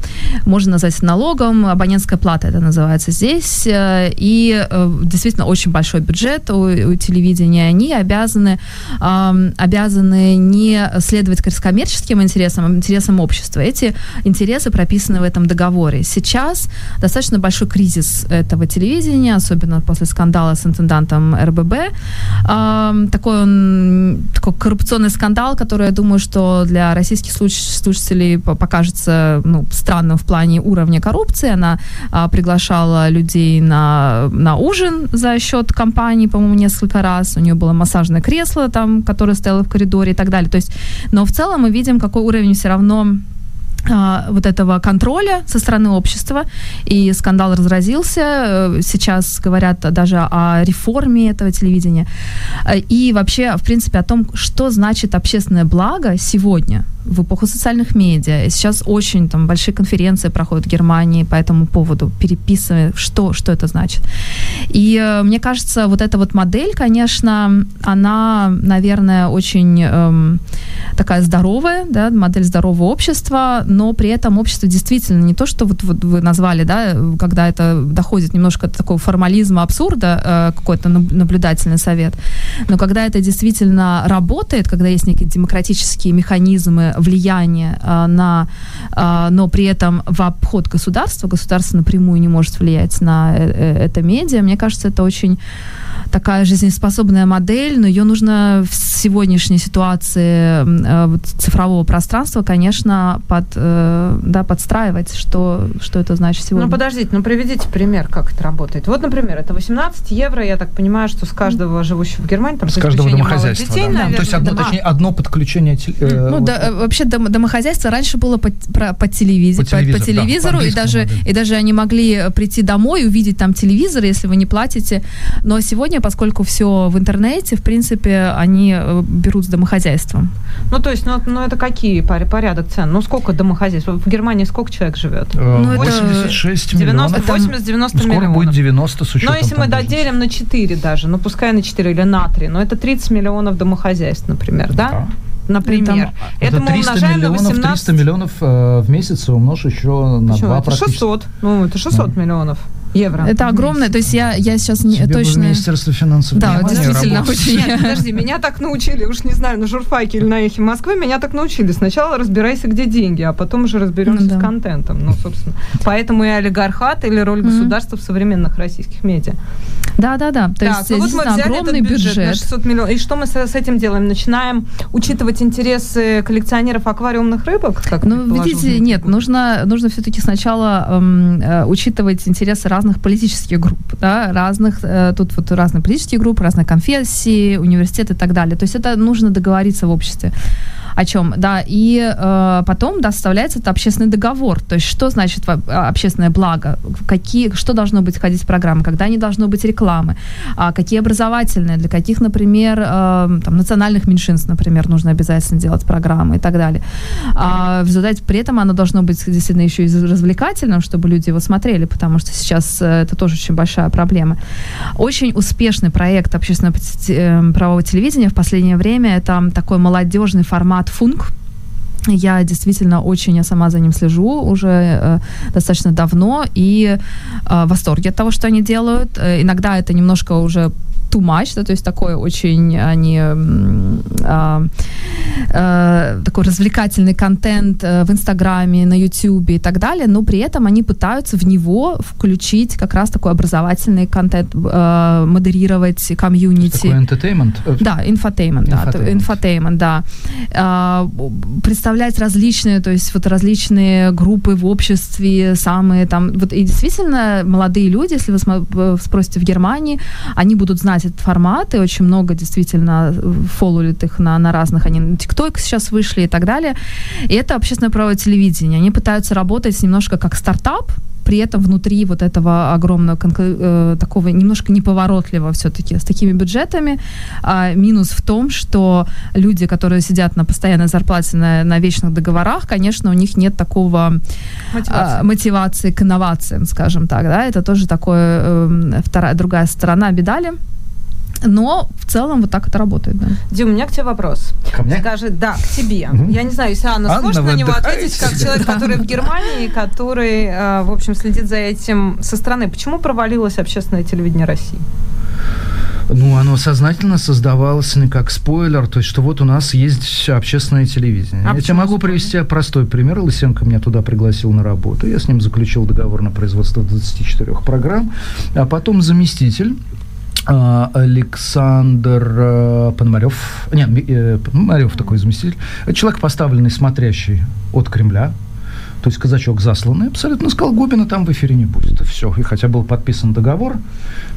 [SPEAKER 7] можно назвать налогом, абонентская плата это называется здесь, э, и э, действительно очень большой бюджет у, у телевидения, они обязаны, э, обязаны не следовать коммерческим интересам, а интересам общества. Эти интересы прописаны в этом договоре. Сейчас достаточно большой кризис этого телевидения, особенно после скандала с интендантом РББ, такой он такой коррупционный скандал, который, я думаю, что для российских слушателей покажется ну, странным в плане уровня коррупции. Она а, приглашала людей на, на ужин за счет компании, по-моему, несколько раз. У нее было массажное кресло, там, которое стояло в коридоре и так далее. То есть, но в целом мы видим, какой уровень все равно вот этого контроля со стороны общества, и скандал разразился. Э, сейчас говорят даже о реформе этого телевидения. Э, и вообще, в принципе, о том, что значит общественное благо сегодня – в эпоху социальных медиа. Сейчас очень там большие конференции проходят в Германии по этому поводу, переписывая, что, что это значит. И э, мне кажется, вот эта вот модель, конечно, она, наверное, очень эм, такая здоровая, да, модель здорового общества, но при этом общество действительно не то, что вот, вот вы назвали, да, когда это доходит немножко до такого формализма, абсурда, э, какой-то наблюдательный совет, но когда это действительно работает, когда есть некие демократические механизмы влияние э, на, э, но при этом в обход государства, государство напрямую не может влиять на э, это медиа, мне кажется, это очень такая жизнеспособная модель, но ее нужно в сегодняшней ситуации э, цифрового пространства, конечно, под, э, да, подстраивать, что, что это значит сегодня.
[SPEAKER 2] Ну, подождите, ну, приведите пример, как это работает. Вот, например, это 18 евро, я так понимаю, что с каждого живущего в Германии, там,
[SPEAKER 3] с каждого домохозяйства,
[SPEAKER 2] детей,
[SPEAKER 3] да.
[SPEAKER 2] наверное,
[SPEAKER 3] То есть, одно,
[SPEAKER 2] дома.
[SPEAKER 3] точнее, одно подключение... э,
[SPEAKER 7] Ну,
[SPEAKER 3] вот,
[SPEAKER 7] да, э, вообще дом- домохозяйство раньше было по, про- по, телевиз-
[SPEAKER 3] По
[SPEAKER 7] по- по
[SPEAKER 3] телевизору, да,
[SPEAKER 7] телевизору, и, даже, и даже они могли прийти домой, увидеть там телевизор, если вы не платите. Но сегодня, поскольку все в интернете, в принципе, они э, берут с домохозяйством.
[SPEAKER 2] Ну, то есть, ну, ну, это какие пор- порядок цен? Ну, сколько домохозяйств? В Германии сколько человек живет?
[SPEAKER 3] э,
[SPEAKER 7] ну, это
[SPEAKER 3] 86
[SPEAKER 2] 90,
[SPEAKER 3] миллионов.
[SPEAKER 2] 80-90
[SPEAKER 3] Ну, Скоро
[SPEAKER 2] миллионов.
[SPEAKER 3] будет 90 с учетом
[SPEAKER 2] Но если мы доделим на 4 даже, ну пускай на 4 или на 3, но это 30 миллионов домохозяйств, например, да?
[SPEAKER 3] Да.
[SPEAKER 2] Например.
[SPEAKER 3] Это
[SPEAKER 2] Это мы
[SPEAKER 3] 300
[SPEAKER 2] умножаем на
[SPEAKER 3] миллионов,
[SPEAKER 2] 18.
[SPEAKER 3] 300 миллионов э, в месяц умножь еще на
[SPEAKER 2] Почему?
[SPEAKER 3] 2
[SPEAKER 2] Это
[SPEAKER 3] практически.
[SPEAKER 2] 600. Ну, это 600 миллионов евро.
[SPEAKER 7] Это огромное, то есть я, я сейчас не,
[SPEAKER 3] Тебе
[SPEAKER 7] точно...
[SPEAKER 3] Министерство финансов
[SPEAKER 7] Да, действительно,
[SPEAKER 3] работать.
[SPEAKER 7] очень-
[SPEAKER 2] Нет, подожди, меня так научили, уж не знаю, на журфаке или на эхе Москвы, меня так научили. Сначала разбирайся, где деньги, а потом уже разберемся
[SPEAKER 7] Ну да.
[SPEAKER 2] с контентом. Ну, собственно. Поэтому и олигархат или роль
[SPEAKER 7] Мгм.
[SPEAKER 2] государства в современных российских медиа.
[SPEAKER 7] Да, да, да. То
[SPEAKER 2] так,
[SPEAKER 7] есть
[SPEAKER 2] ну вот мы взяли
[SPEAKER 7] огромный
[SPEAKER 2] этот бюджет,
[SPEAKER 7] бюджет.
[SPEAKER 2] на 600 миллионов. И что мы с, с этим делаем? Начинаем учитывать интересы коллекционеров аквариумных рыбок? Как
[SPEAKER 7] Ну, видите, нет, нужно, нужно все-таки сначала эм, э, учитывать интересы разных политических групп, да, разных, э, тут вот разные политические группы, разные конфессии, университеты и так далее. То есть это нужно договориться в обществе о чем, да, и э, потом, да, составляется это общественный договор, то есть что значит а, общественное благо, какие, что должно быть входить в программы, когда не должно быть рекламы, а какие образовательные, для каких, например, э, там, национальных меньшинств, например, нужно обязательно делать программы и так далее. А в результате при этом оно должно быть действительно еще и развлекательным, чтобы люди его смотрели, потому что сейчас э, это тоже очень большая проблема. Очень успешный проект общественного э, правового телевидения в последнее время это такой молодежный формат функ. Я действительно очень, я сама за ним слежу уже э, достаточно давно и э, в восторге от того, что они делают. Э, иногда это немножко уже too much, да, то есть такой очень они а, э, такой развлекательный контент э, в Инстаграме, на Ютубе и так далее, но при этом они пытаются в него включить как раз такой образовательный контент, э, модерировать комьюнити.
[SPEAKER 3] Такой entertainment. Э,
[SPEAKER 7] Да, infotainment, да, Infotainment. да. А, представлять различные, то есть вот различные группы в обществе, самые там, вот и действительно молодые люди, если вы э, спросите в Германии, они будут знать этот формат, и очень много действительно фолловит их на, на разных, они ТикТок сейчас вышли и так далее. И это общественное право телевидения. Они пытаются работать немножко как стартап, при этом внутри вот этого огромного э, такого немножко неповоротливого все-таки с такими бюджетами. А минус в том, что люди, которые сидят на постоянной зарплате на, на вечных договорах, конечно, у них нет такого а, мотивации к инновациям, скажем так, да, это тоже такое э, вторая другая сторона медали. Но в целом вот так это работает, да.
[SPEAKER 2] Дим, у меня к тебе вопрос.
[SPEAKER 3] Ко мне?
[SPEAKER 2] Скажи, да, к тебе.
[SPEAKER 3] Мгм.
[SPEAKER 2] Я не знаю, если Анна,
[SPEAKER 3] Анна,
[SPEAKER 2] сможет на него ответить, как человек, который в <laughs> Германии, который, э, в общем, следит за этим со стороны. Почему провалилось общественное телевидение России?
[SPEAKER 3] Ну, оно сознательно создавалось не как спойлер, то есть, что вот у нас есть общественное телевидение.
[SPEAKER 2] А
[SPEAKER 3] я тебе могу
[SPEAKER 2] спойлер?
[SPEAKER 3] привести простой пример. Лысенко меня туда пригласил на работу. Я с ним заключил договор на производство 24 программ. А потом заместитель Александр э, Пономарев, нет, Пономарев такой заместитель, человек, поставленный смотрящий от Кремля, то есть казачок засланный, абсолютно сказал, Губина там в эфире не будет. Все. И хотя был подписан договор,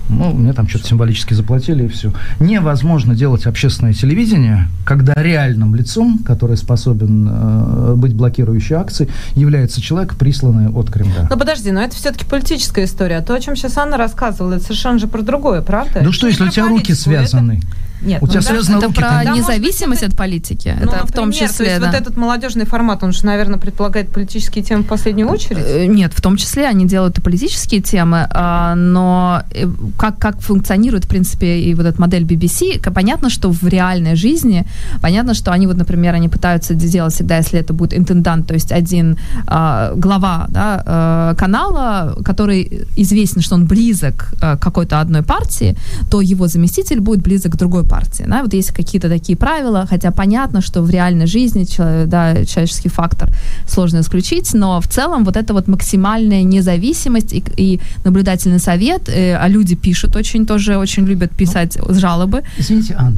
[SPEAKER 3] ну, мне там что-то символически заплатили, и все. Невозможно делать общественное телевидение, когда реальным лицом, который способен э, быть блокирующей акцией, является человек, присланный от Кремля.
[SPEAKER 2] Ну подожди, но это все-таки политическая история. То, о чем сейчас Анна рассказывала, это совершенно же про другое, правда?
[SPEAKER 3] Ну что, если у тебя руки
[SPEAKER 2] политику, это-
[SPEAKER 3] связаны?
[SPEAKER 2] Нет,
[SPEAKER 3] У
[SPEAKER 2] ну
[SPEAKER 3] тебя
[SPEAKER 2] даже-
[SPEAKER 3] связаны
[SPEAKER 7] это
[SPEAKER 3] руки,
[SPEAKER 7] про
[SPEAKER 3] там-
[SPEAKER 2] Да,
[SPEAKER 7] независимость
[SPEAKER 2] быть,
[SPEAKER 7] от политики.
[SPEAKER 2] Ну,
[SPEAKER 7] это в том
[SPEAKER 2] например,
[SPEAKER 7] числе,
[SPEAKER 2] То есть
[SPEAKER 7] да.
[SPEAKER 2] вот этот молодежный формат, он же, наверное, предполагает политические темы в последнюю очередь.
[SPEAKER 7] Э, Нет, в том числе они делают и политические темы, а, но э, как, как функционирует, в принципе, и вот эта модель BBC, понятно, что в реальной жизни, понятно, что они вот, например, они пытаются делать всегда, если это будет интендант, то есть один а, глава да, э, канала, который известен, что он близок э, к какой-то одной партии, то его заместитель будет близок к другой партии. Да? Вот есть какие-то такие правила, хотя понятно, что в реальной жизни да, человеческий фактор сложно исключить, но в целом вот эта вот максимальная независимость и, и наблюдательный совет, э, а люди пишут очень тоже, очень любят писать ну, жалобы.
[SPEAKER 3] Извините, Анна,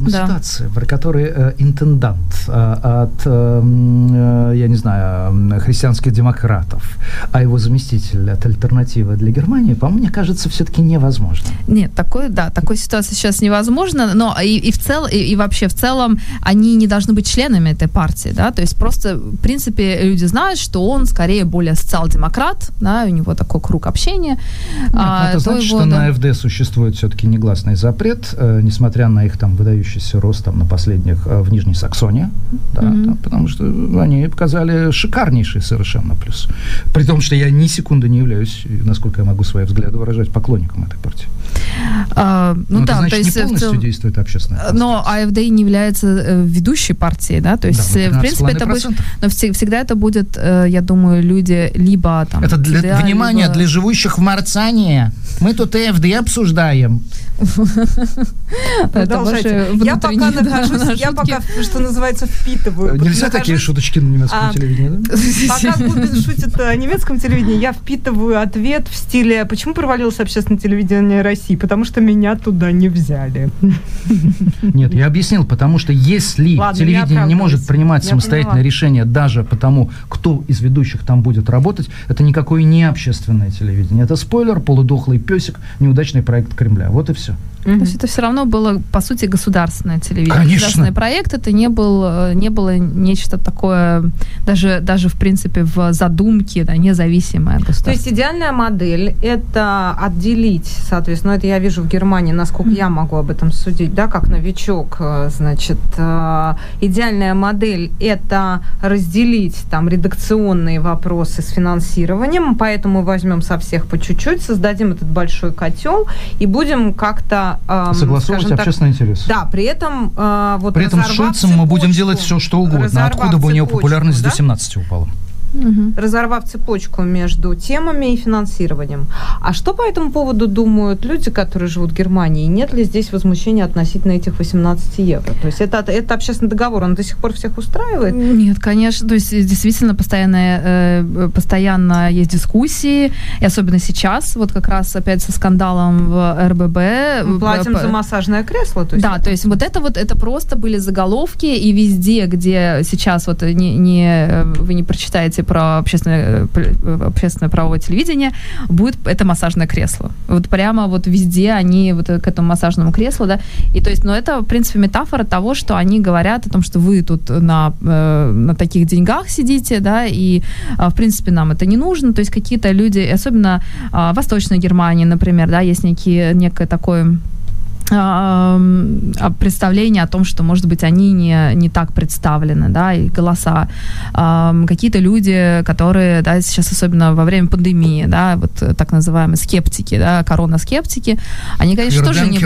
[SPEAKER 3] да. ситуация, при которой э, интендант э, от, э, э, я не знаю, христианских демократов, а его заместитель от альтернативы для Германии, по мне кажется, все-таки невозможно.
[SPEAKER 7] Нет, такой, да, такой ситуации сейчас невозможно, но и, и в целом, и, и вообще в целом они не должны быть членами этой партии, да, то есть просто, в принципе, люди знают, что он скорее более социал-демократ, да, у него такой круг общения.
[SPEAKER 3] Нет, а, это значит, его, что да... на АФД существует все-таки негласный запрет, э, несмотря на их там выдающийся рост там, на последних э, в Нижней Саксонии, да, mm-hmm. да, потому что они показали шикарнейший совершенно плюс. При том, что я ни секунды не являюсь, насколько я могу свои взгляды выражать, поклонником этой партии.
[SPEAKER 7] А, ну, ну
[SPEAKER 3] да,
[SPEAKER 7] значит,
[SPEAKER 3] то есть не полностью цел... действует общественная.
[SPEAKER 7] Но АФД не является э, ведущей партией, да, то есть да, в принципе это будет, но всегда это будет, э, я думаю, люди либо там.
[SPEAKER 3] Это для ТДА, внимание либо... для живущих в Марцане. Мы тут АФД обсуждаем.
[SPEAKER 2] Продолжайте. Я пока нахожусь, я пока, что называется, впитываю.
[SPEAKER 3] Нельзя такие шуточки на немецком а, телевидении, да?
[SPEAKER 2] Пока <laughs> Губин шутит о немецком телевидении, я впитываю ответ в стиле «Почему провалилось общественное телевидение России?» Потому что меня туда не взяли.
[SPEAKER 3] Нет, я объяснил, потому что если телевидение не может принимать самостоятельное решение даже потому, кто из ведущих там будет работать, это никакое не общественное телевидение. Это спойлер, полудохлый песик, неудачный проект Кремля. Вот и все все.
[SPEAKER 7] Mm-hmm. То есть это все равно было, по сути, государственное телевидение.
[SPEAKER 3] Конечно.
[SPEAKER 7] Государственный проект. Это не, был, э, не было нечто такое, даже, даже в принципе, в задумке, да, независимое
[SPEAKER 2] государство. То есть идеальная модель – это отделить, соответственно, это я вижу в Германии, насколько mm-hmm. я могу об этом судить, да, как новичок, э, значит, э, идеальная модель – это разделить там редакционные вопросы с финансированием, поэтому возьмем со всех по чуть-чуть, создадим этот большой котел и будем как-то
[SPEAKER 3] э, согласовывать так, общественный интерес.
[SPEAKER 2] Да, при этом э, вот
[SPEAKER 3] при этом с Шульцем цепочку, мы будем делать все, что угодно. Откуда бы у него популярность до 17 упала?
[SPEAKER 2] Угу. разорвав цепочку между темами и финансированием. А что по этому поводу думают люди, которые живут в Германии? Нет ли здесь возмущения относительно этих 18 евро? То есть это, это общественный договор, он до сих пор всех устраивает?
[SPEAKER 7] Нет, конечно. То есть действительно постоянно, э, постоянно есть дискуссии, и особенно сейчас, вот как раз опять со скандалом в РББ.
[SPEAKER 2] Мы платим за массажное кресло? То есть
[SPEAKER 7] да, то есть вот это вот, это просто были заголовки, и везде, где сейчас вот не, не, вы не прочитаете про общественное, э, общественное правовое телевидение, будет это массажное кресло. Вот прямо вот везде они вот к этому массажному креслу, да, и то есть, ну, это, в принципе, метафора того, что они говорят о том, что вы тут на, э, на таких деньгах сидите, да, и, а, в принципе, нам это не нужно, то есть какие-то люди, особенно а, в Восточной Германии, например, да, есть некие, некое такое представление о том, что, может быть, они не, не так представлены, да, и голоса. Какие-то люди, которые, да, сейчас особенно во время пандемии, да, вот так называемые скептики, да, корона-скептики, они, конечно, тоже не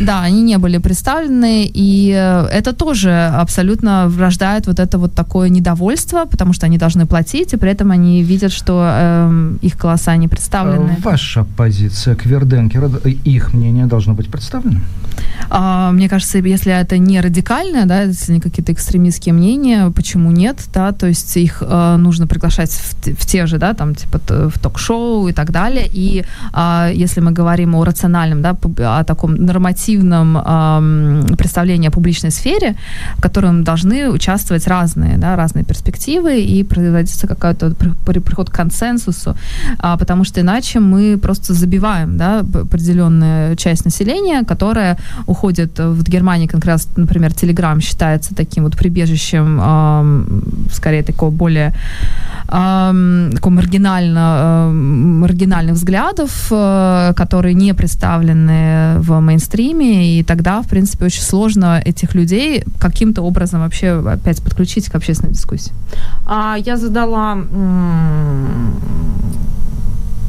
[SPEAKER 7] да, они не были представлены, и это тоже абсолютно врождает вот это вот такое недовольство, потому что они должны платить, и при этом они видят, что э, их голоса не представлены.
[SPEAKER 3] Ваша позиция к Верденкеру, их мнение должно быть представлено?
[SPEAKER 7] А, мне кажется, если это не радикальное, да, если не какие-то экстремистские мнения, почему нет, да, то есть их э, нужно приглашать в, в те же, да, там, типа, в ток-шоу и так далее, и э, если мы говорим о рациональном, да, о таком нормативном э, представлении о публичной сфере, в котором должны участвовать разные, да, разные перспективы и производиться какой-то приход к консенсусу, э, потому что иначе мы просто забиваем, да, определенную часть населения, которая уходят в Германии, как раз, например, Telegram считается таким вот прибежищем, э, скорее такого более э, такого маргинально, э, маргинальных взглядов, э, которые не представлены в мейнстриме, и тогда, в принципе, очень сложно этих людей каким-то образом вообще опять подключить к общественной дискуссии.
[SPEAKER 2] А я задала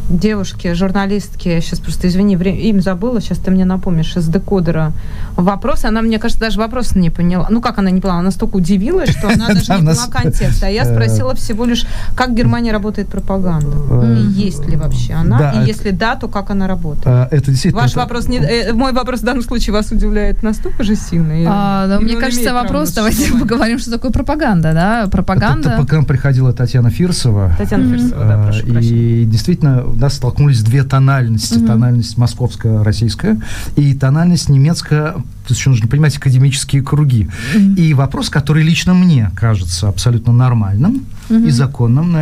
[SPEAKER 2] девушке, журналистке, сейчас просто, извини, время, им забыла, сейчас ты мне напомнишь, из декодера вопрос, она, мне кажется, даже вопрос не поняла. Ну, как она не поняла? Она настолько удивилась, что она <laughs> даже не поняла контекста. А я э, спросила всего лишь, как в Германии работает пропаганда? Э, и есть ли вообще она? И если да, то как она работает? А, это действительно... Ваш вопрос, э, мой вопрос в данном случае вас удивляет настолько же сильно?
[SPEAKER 7] А, мне кажется, вопрос, давайте поговорим, что такое пропаганда, да? Пропаганда...
[SPEAKER 3] К нам приходила Татьяна Фирсова.
[SPEAKER 2] Татьяна Фирсова, да, прошу
[SPEAKER 3] И действительно, у нас столкнулись две тональности. Тональность московская, российская, и тональность немецкая то есть нужно понимать академические круги. Mm-hmm. И вопрос, который лично мне кажется абсолютно нормальным mm-hmm. И законным.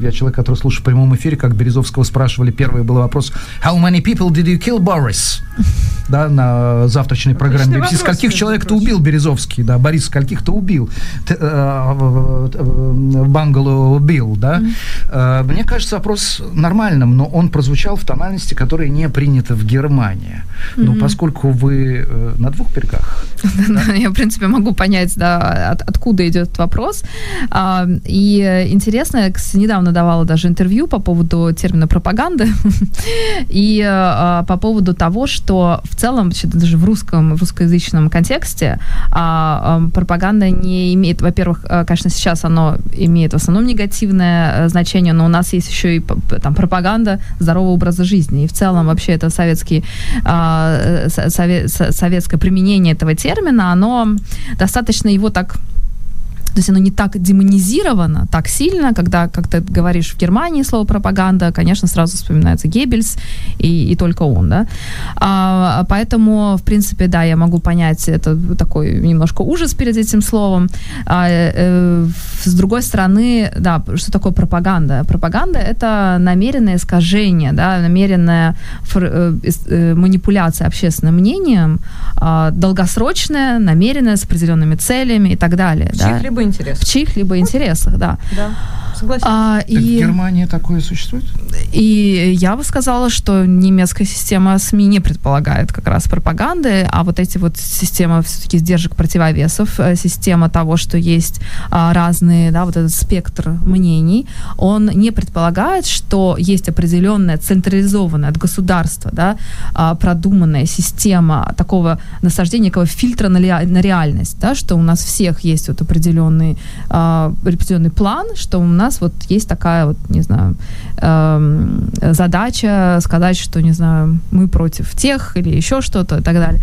[SPEAKER 3] Я человек, который слушает в прямом эфире, как Березовского спрашивали, первый был вопрос «How many people did you kill, Boris?» <laughs> да, на завтрачной программе BBC. Скольких человек ты убил, Березовский, да, Борис, скольких ты убил? Э, Бангало убил, да? Mm-hmm. Мне кажется, вопрос нормальным, но он прозвучал в тональности, которая не принята в Германии. Но поскольку вы э, на двух берегах... <laughs>
[SPEAKER 7] Я, в принципе, могу понять, да, от, откуда идет вопрос. И интересно, я недавно давала даже интервью по поводу термина пропаганды <laughs> и а, по поводу того, что в целом, даже в русском, в русскоязычном контексте а, пропаганда не имеет, во-первых, а, конечно, сейчас оно имеет в основном негативное значение, но у нас есть еще и там пропаганда здорового образа жизни. И в целом вообще это советский, а, совет, советское применение этого термина, оно достаточно его так то есть оно не так демонизировано, так сильно, когда, как ты говоришь, в Германии слово пропаганда, конечно, сразу вспоминается Геббельс и, и только он, да. А, поэтому, в принципе, да, я могу понять, это такой немножко ужас перед этим словом. А, э, с другой стороны, да, что такое пропаганда? Пропаганда — это намеренное искажение, да, намеренная фр, э, э, манипуляция общественным мнением, э, долгосрочная, намеренная, с определенными целями и так далее.
[SPEAKER 2] В да? Интересах.
[SPEAKER 7] В чьих-либо интересах, да.
[SPEAKER 2] Да. Согласен. А,
[SPEAKER 3] и... в Германии такое существует?
[SPEAKER 7] И я бы сказала, что немецкая система СМИ не предполагает как раз пропаганды, а вот эти вот системы все-таки сдержек противовесов, э, система того, что есть а, разные, да, вот этот спектр мнений, он не предполагает, что есть определенная централизованная от государства, да, а, продуманная система такого насаждения, такого фильтра на, на реальность, да, что у нас всех есть вот определенный, а, определенный план, что у нас вот есть такая вот, не знаю, э, задача сказать, что, не знаю, мы против тех или еще что-то и так далее.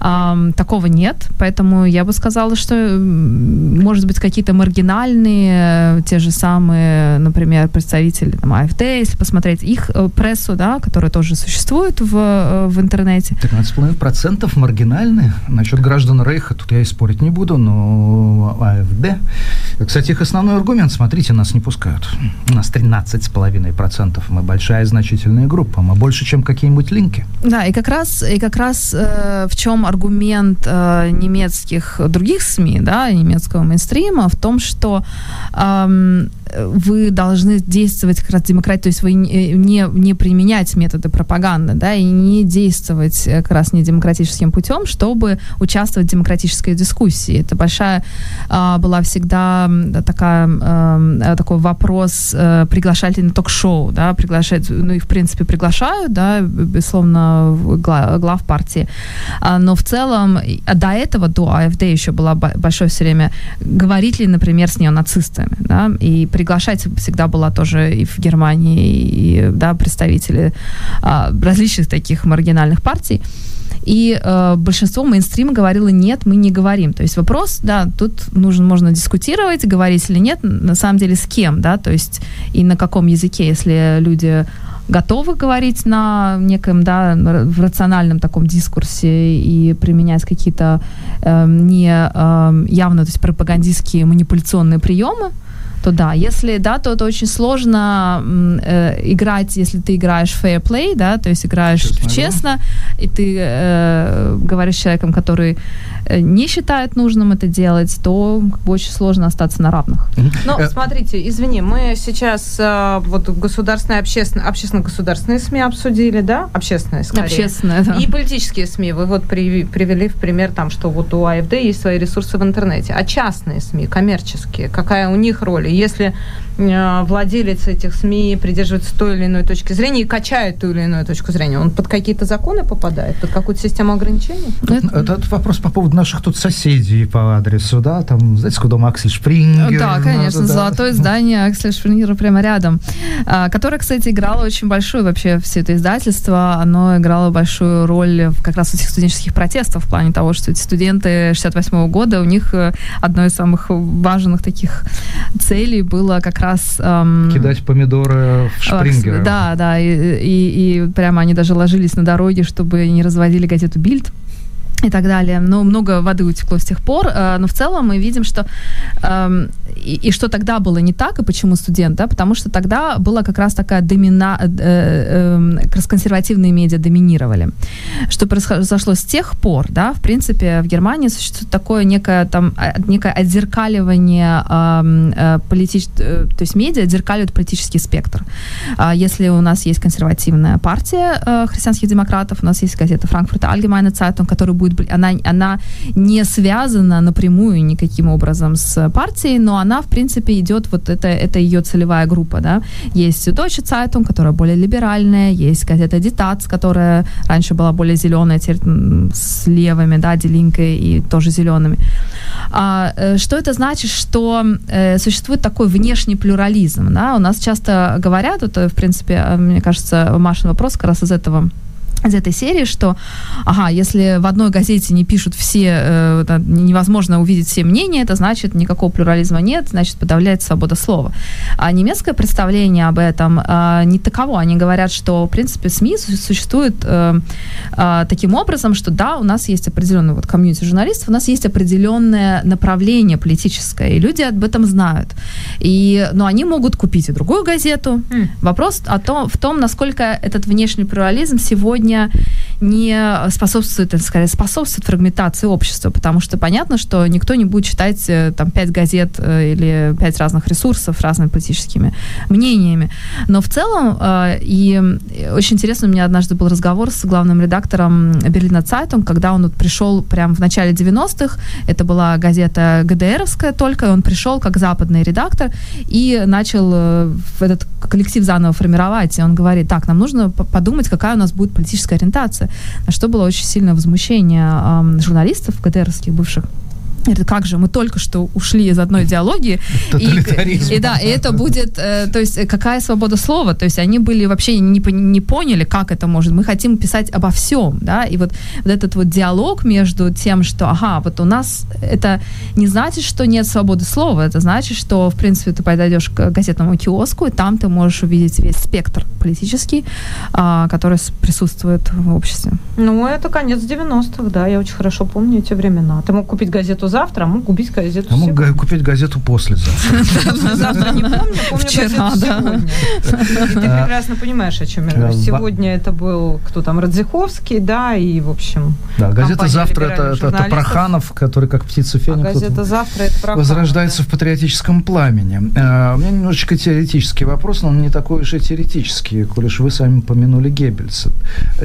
[SPEAKER 7] Э, такого нет, поэтому я бы сказала, что, может быть, какие-то маргинальные, те же самые, например, представители там, АФД, если посмотреть их э, прессу, да, которая тоже существует в, э, в интернете.
[SPEAKER 3] 13,5% маргинальные. Насчет граждан Рейха тут я и спорить не буду, но АФД... Кстати, их основной аргумент, смотрите, нас не пускают. У нас 13,5%. Мы большая значительная группа. Мы больше, чем какие-нибудь линки.
[SPEAKER 7] Да, и как раз, и как раз э, в чем аргумент э, немецких других СМИ, да, немецкого мейнстрима, в том, что э, вы должны действовать как раз демократию, то есть вы не, не применять методы пропаганды, да, и не действовать как раз не демократическим путем, чтобы участвовать в демократической дискуссии. Это большая э, была всегда такая, э, такой вопрос э, приглашать ли на ток-шоу, да, приглашать, ну и в принципе приглашают, да, безусловно, глав, глав партии, а, но в целом а до этого, до АФД еще было большое все время, говорить ли, например, с неонацистами, да, и приглашать всегда была тоже и в Германии, и, да, представители а, различных таких маргинальных партий, и э, большинство мейнстрима говорило, нет, мы не говорим. То есть вопрос, да, тут нужно, можно дискутировать, говорить или нет, на самом деле с кем, да, то есть и на каком языке, если люди готовы говорить на неком, да, в рациональном таком дискурсе и применять какие-то э, не э, явно, то есть пропагандистские манипуляционные приемы, то да, если да, то это очень сложно э, играть, если ты играешь fair play, да, то есть играешь честно, честно и ты э, говоришь с человеком, который э, не считает нужным это делать, то как бы, очень сложно остаться на равных.
[SPEAKER 2] Ну, э, смотрите, извини, мы сейчас э, вот государственные, общественные, общественно-государственные СМИ обсудили, да, общественные, скорее.
[SPEAKER 7] Общественные, да.
[SPEAKER 2] И политические СМИ. Вы вот при, привели в пример там, что вот у АФД есть свои ресурсы в интернете. А частные СМИ, коммерческие, какая у них роль? Если э, владелец этих СМИ придерживается той или иной точки зрения и качает ту или иную точку зрения, он под какие-то законы попадает, под какую-то систему ограничений?
[SPEAKER 3] Это, это вопрос по поводу наших тут соседей по адресу, да, там, знаете, куда Аксель Шпрингер.
[SPEAKER 7] Да, конечно, да. золотое здание Аксель Шпрингера прямо рядом, а, которое, кстати, играло очень большую вообще все это издательство, оно играло большую роль как раз в этих студенческих протестов в плане того, что эти студенты 68 года, у них э, одной из самых важных таких целей было как раз...
[SPEAKER 3] Эм, Кидать помидоры в Шпрингера.
[SPEAKER 7] Да, да, и, и, и прямо они даже ложились на дороге, чтобы не разводили газету «Бильд» и так далее. Но много воды утекло с тех пор. Э, но в целом мы видим, что эм, и, и что тогда было не так, и почему студент, да, потому что тогда была как раз такая домина, э, э, как раз консервативные медиа доминировали. Что произошло с тех пор, да, в принципе, в Германии существует такое некое там, некое отзеркаливание эм, э, политич... Э, то есть медиа отзеркаливают политический спектр. А если у нас есть консервативная партия э, христианских демократов, у нас есть газета Франкфурта Allgemeine Zeitung, которая будет она, она не связана напрямую никаким образом с партией, но она, в принципе, идет, вот это, это ее целевая группа, да. Есть Deutsche Zeitung, которая более либеральная, есть газета Детац, которая раньше была более зеленая, теперь с левыми, да, делинкой и тоже зелеными. А, э, что это значит? Что э, существует такой внешний плюрализм, да, у нас часто говорят, это, в принципе, э, мне кажется, Машин вопрос как раз из этого из этой серии, что, ага, если в одной газете не пишут все, э, невозможно увидеть все мнения, это значит, никакого плюрализма нет, значит, подавляется свобода слова. А немецкое представление об этом э, не таково. Они говорят, что, в принципе, СМИ существует э, э, таким образом, что да, у нас есть определенный вот комьюнити журналистов, у нас есть определенное направление политическое, и люди об этом знают. И, но они могут купить и другую газету. Mm. Вопрос о том, в том, насколько этот внешний плюрализм сегодня не, не способствует, скорее, способствует фрагментации общества, потому что понятно, что никто не будет читать э, там пять газет э, или пять разных ресурсов разными политическими мнениями. Но в целом, э, и очень интересно, у меня однажды был разговор с главным редактором Berliner Zeitung, когда он вот пришел прямо в начале 90-х, это была газета ГДРовская только, и он пришел как западный редактор и начал этот коллектив заново формировать, и он говорит, так, нам нужно подумать, какая у нас будет политическая политическая ориентация, на что было очень сильное возмущение журналистов ГДРовских бывших это как же, мы только что ушли из одной идеологии. <laughs> И, и да, и это будет, э, то есть какая свобода слова, то есть они были вообще не, не поняли, как это может. Мы хотим писать обо всем, да, и вот, вот этот вот диалог между тем, что, ага, вот у нас это не значит, что нет свободы слова, это значит, что, в принципе, ты подойдешь к газетному киоску, и там ты можешь увидеть весь спектр политический, а, который присутствует в обществе.
[SPEAKER 2] Ну, это конец 90-х, да, я очень хорошо помню эти времена. Ты мог купить газету завтра, а мог купить газету
[SPEAKER 3] А мог купить газету послезавтра.
[SPEAKER 2] Завтра не помню, помню Вчера, да. И ты прекрасно понимаешь, о чем я говорю. Сегодня это был кто там, Радзиховский, да, и, в общем...
[SPEAKER 3] Да, газета «Завтра» это Проханов, который как птица феникс.
[SPEAKER 2] газета «Завтра» это Проханов.
[SPEAKER 3] Возрождается в патриотическом пламени. А, у меня немножечко теоретический вопрос, но он не такой уж и теоретический, коль уж вы сами помянули Геббельса.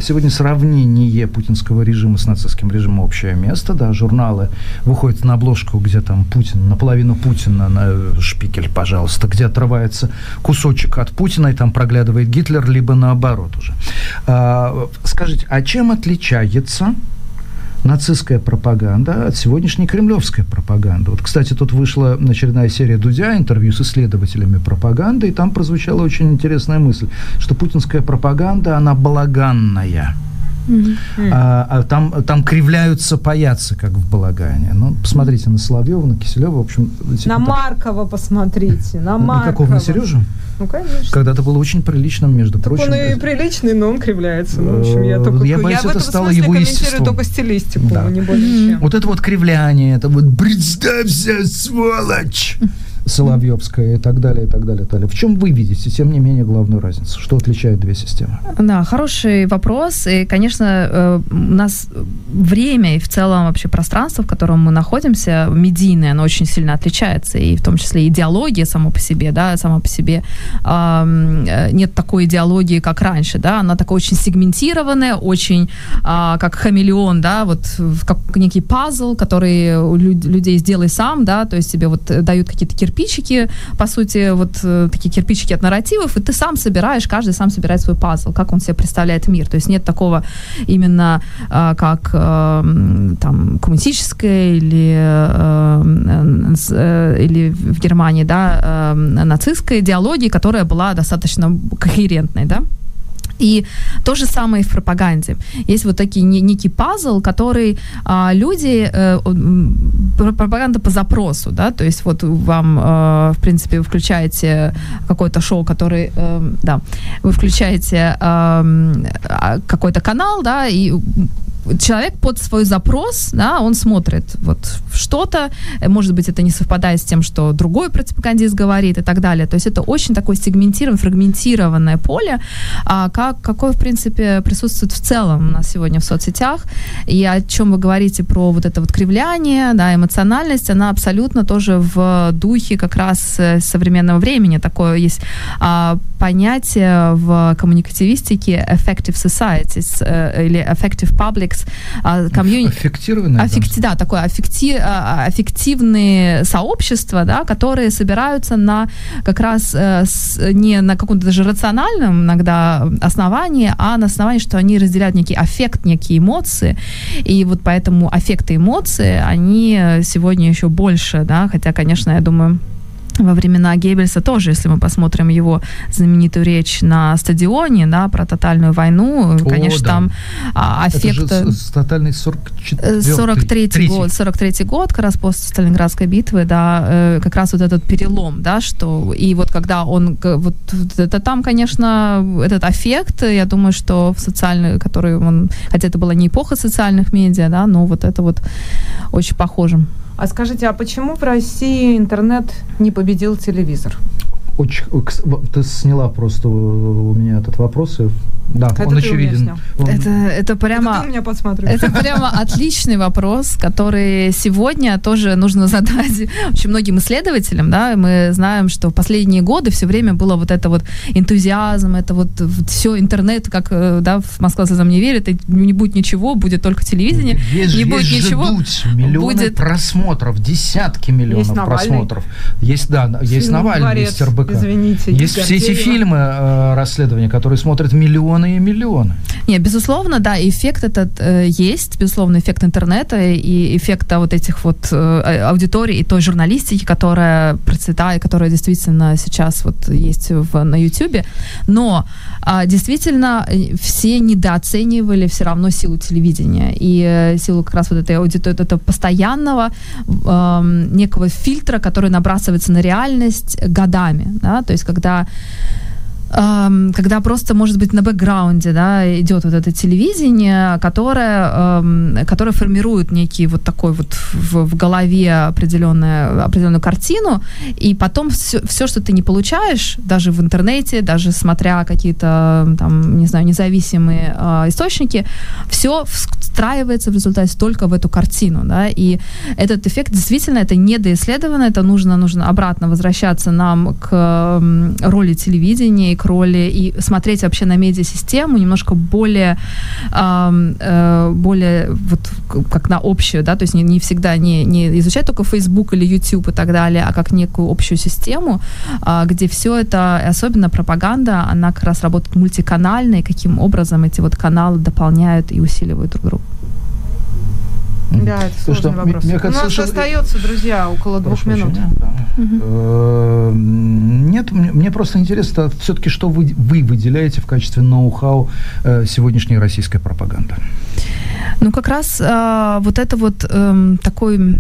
[SPEAKER 3] Сегодня сравнение путинского режима с нацистским режимом общее место, да, журналы выходят на обложку, где там Путин, наполовину Путина, на шпикель, пожалуйста, где отрывается кусочек от Путина, и там проглядывает Гитлер, либо наоборот уже. А, скажите, а чем отличается нацистская пропаганда от сегодняшней кремлевской пропаганды. Вот, кстати, тут вышла очередная серия Дудя, интервью с исследователями пропаганды, и там прозвучала очень интересная мысль, что путинская пропаганда, она балаганная. Mm-hmm. А, а там, там кривляются паяцы, как в Балагане. Ну, посмотрите на Соловьева, на Киселева, в общем...
[SPEAKER 2] Типа, на Маркова посмотрите, на Маркова.
[SPEAKER 3] На какого, на Сережу?
[SPEAKER 2] Ну, конечно.
[SPEAKER 3] Когда-то было очень приличным, между
[SPEAKER 2] так
[SPEAKER 3] прочим.
[SPEAKER 2] он и приличный, но он кривляется. Ну, в общем, я только...
[SPEAKER 3] Я боюсь, я это стало его естеством.
[SPEAKER 2] только стилистику, да. не более чем.
[SPEAKER 3] Вот это вот кривляние, это вот «представься, сволочь!» Соловьевская и так далее, и так далее, и так далее. В чем вы видите, тем не менее, главную разницу? Что отличает две системы?
[SPEAKER 7] Да, хороший вопрос. И, конечно, э, у нас время и в целом вообще пространство, в котором мы находимся, медийное, оно очень сильно отличается. И в том числе идеология само по себе, да, само по себе э, нет такой идеологии, как раньше, да, она такая очень сегментированная, очень а, как хамелеон, да, вот как некий пазл, который у людей сделай сам, да, то есть тебе вот дают какие-то кирпичики, по сути, вот э, такие кирпичики от нарративов, и ты сам собираешь, каждый сам собирает свой пазл, как он себе представляет мир, то есть нет такого именно а, как эм, там коммунистическое или, эм, э, или в Германии, да, эм, нацистская идеология, которая была достаточно когерентной, да, и то же самое и в пропаганде. Есть вот такие некий пазл, который а, люди, э, пропаганда по запросу, да, то есть вот вам, э, в принципе, вы включаете какое-то шоу, который, э, да, вы включаете э, какой-то канал, да, и человек под свой запрос, да, он смотрит вот что-то, может быть, это не совпадает с тем, что другой пропагандист говорит и так далее. То есть это очень такое сегментированное, фрагментированное поле, а как, какое, в принципе, присутствует в целом у нас сегодня в соцсетях. И о чем вы говорите про вот это вот кривляние, да, эмоциональность, она абсолютно тоже в духе как раз э, современного времени. Такое есть а, понятие в коммуникативистике effective societies э, или effective publics, Netflix,
[SPEAKER 3] а, комьюнити... Аффектированные?
[SPEAKER 7] Аффекти... Да, такое аффекти... А, аффективные сообщества, да, которые собираются на как раз э, не на каком-то даже рациональном иногда основании, а на основании, что они разделяют некий аффект, некие эмоции, и вот поэтому аффекты и эмоции, они сегодня еще больше, да, хотя, конечно, я думаю, во времена Геббельса тоже, если мы посмотрим его знаменитую речь на стадионе, да, про тотальную войну, О, конечно, да. там а, аффект...
[SPEAKER 3] Это же тотальный 44
[SPEAKER 7] 43 год, 43 год, как раз после Сталинградской битвы, да, э, как раз вот этот перелом, да, что, и вот когда он, вот это там, конечно, этот аффект, я думаю, что в социальный, который он, хотя это была не эпоха социальных медиа, да, но вот это вот очень похоже.
[SPEAKER 2] А скажите, а почему в России интернет не победил телевизор?
[SPEAKER 3] Очень, ты сняла просто у меня этот вопрос, и да, это он очевиден.
[SPEAKER 7] Он... Это, это прямо, это,
[SPEAKER 2] меня
[SPEAKER 7] это прямо <laughs> отличный вопрос, который сегодня тоже нужно задать <laughs> очень многим исследователям. Да? Мы знаем, что в последние годы все время было вот это вот энтузиазм, это вот, все интернет, как э, да, в Москва слезам не верит, и не будет ничего, будет только телевидение,
[SPEAKER 3] есть,
[SPEAKER 7] не
[SPEAKER 3] есть
[SPEAKER 7] будет ничего.
[SPEAKER 3] Миллионы будет... просмотров, десятки миллионов есть просмотров. Есть, да, есть Фильм Навальный, есть РБК.
[SPEAKER 2] Извините,
[SPEAKER 3] есть все эти фильмы, э, расследования, которые смотрят миллионы и миллионы.
[SPEAKER 7] Не, безусловно, да, эффект этот э, есть, безусловно, эффект интернета и эффекта вот этих вот э, аудиторий и той журналистики, которая процветает, которая действительно сейчас вот есть в, на YouTube. Но э, действительно все недооценивали все равно силу телевидения и э, силу как раз вот этой аудитории, этого постоянного э, некого фильтра, который набрасывается на реальность годами, да, то есть когда когда просто, может быть, на бэкграунде, да, идет вот это телевидение, которое, которое формирует некий вот такой вот в, в голове определенную, определенную картину, и потом все, все, что ты не получаешь, даже в интернете, даже смотря какие-то, там, не знаю, независимые э, источники, все встраивается в результате только в эту картину, да, и этот эффект действительно, это недоисследовано, это нужно, нужно обратно возвращаться нам к роли телевидения к роли и смотреть вообще на медиасистему немножко более, э, э, более вот как на общую, да, то есть не, не всегда не, не изучать только Facebook или YouTube и так далее, а как некую общую систему, э, где все это, особенно пропаганда, она как раз работает мультиканально, и каким образом эти вот каналы дополняют и усиливают друг друга.
[SPEAKER 2] Да, это сложный что, вопрос. Мне, кажется, У нас что... остается, друзья, около двух минут.
[SPEAKER 3] Э, нет, мне просто интересно, все-таки, что вы, вы выделяете в качестве ноу-хау э, сегодняшней российской пропаганды?
[SPEAKER 7] Ну, как раз э, вот это вот э, такой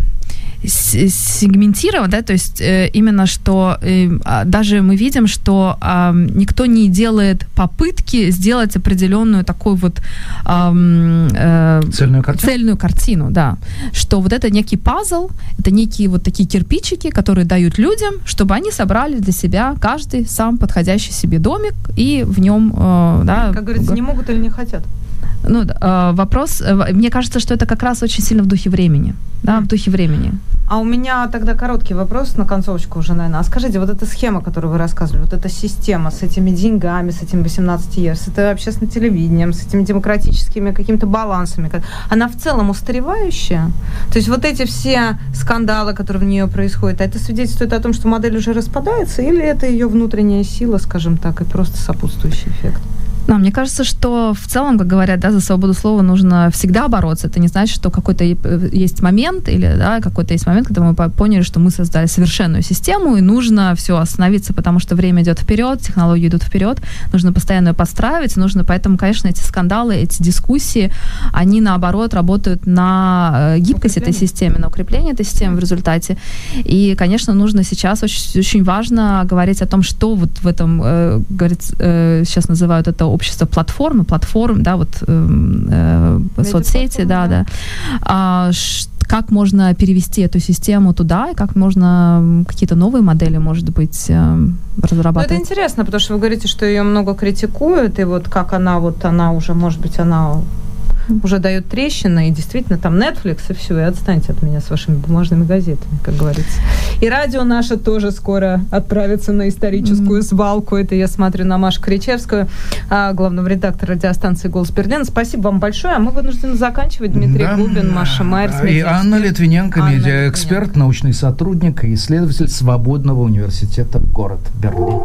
[SPEAKER 7] сегментирован, да, то есть э, именно что э, а, даже мы видим, что э, никто не делает попытки сделать определенную такую вот
[SPEAKER 3] э, цельную картину,
[SPEAKER 7] цельную картину, да, что вот это некий пазл, это некие вот такие кирпичики, которые дают людям, чтобы они собрали для себя каждый сам подходящий себе домик и в нем, э, да,
[SPEAKER 2] как говорится, не могут или не хотят.
[SPEAKER 7] Ну, э, вопрос, э, мне кажется, что это как раз очень сильно в духе времени, да, в духе времени.
[SPEAKER 2] А у меня тогда короткий вопрос на концовочку уже, наверное. А скажите, вот эта схема, которую вы рассказывали, вот эта система с этими деньгами, с этими 18 евро, с это общественным телевидением, с этими демократическими какими-то балансами, она в целом устаревающая? То есть вот эти все скандалы, которые в нее происходят, это свидетельствует о том, что модель уже распадается, или это ее внутренняя сила, скажем так, и просто сопутствующий эффект?
[SPEAKER 7] Да, мне кажется, что в целом, как говорят, да, за свободу слова нужно всегда бороться. Это не значит, что какой-то э, есть момент или да, какой-то есть момент, когда мы поняли, что мы создали совершенную систему и нужно все остановиться, потому что время идет вперед, технологии идут вперед, нужно постоянно ее подстраивать, нужно, поэтому, конечно, эти скандалы, эти дискуссии, они наоборот работают на э, гибкость этой системы, на укрепление этой системы в результате. И, конечно, нужно сейчас очень, очень важно говорить о том, что вот в этом, э, говорит, э, сейчас называют это общество платформы, платформ, да, вот э, э, соцсети, да, да. А, как можно перевести эту систему туда, и как можно какие-то новые модели, может быть, э, разрабатывать.
[SPEAKER 2] Ну, это интересно, потому что вы говорите, что ее много критикуют, и вот как она, вот она уже, может быть, она уже дает трещины, и действительно там Netflix, и все, и отстаньте от меня с вашими бумажными газетами, как говорится. И радио наше тоже скоро отправится на историческую свалку. Это я смотрю на Машу Кричевскую, а, главного редактора радиостанции «Голос Берлина». Спасибо вам большое, а мы вынуждены заканчивать. Дмитрий да, Губин, Маша Майерс.
[SPEAKER 3] И Анна Литвиненко, медиаэксперт, научный сотрудник и исследователь Свободного университета город Берлин.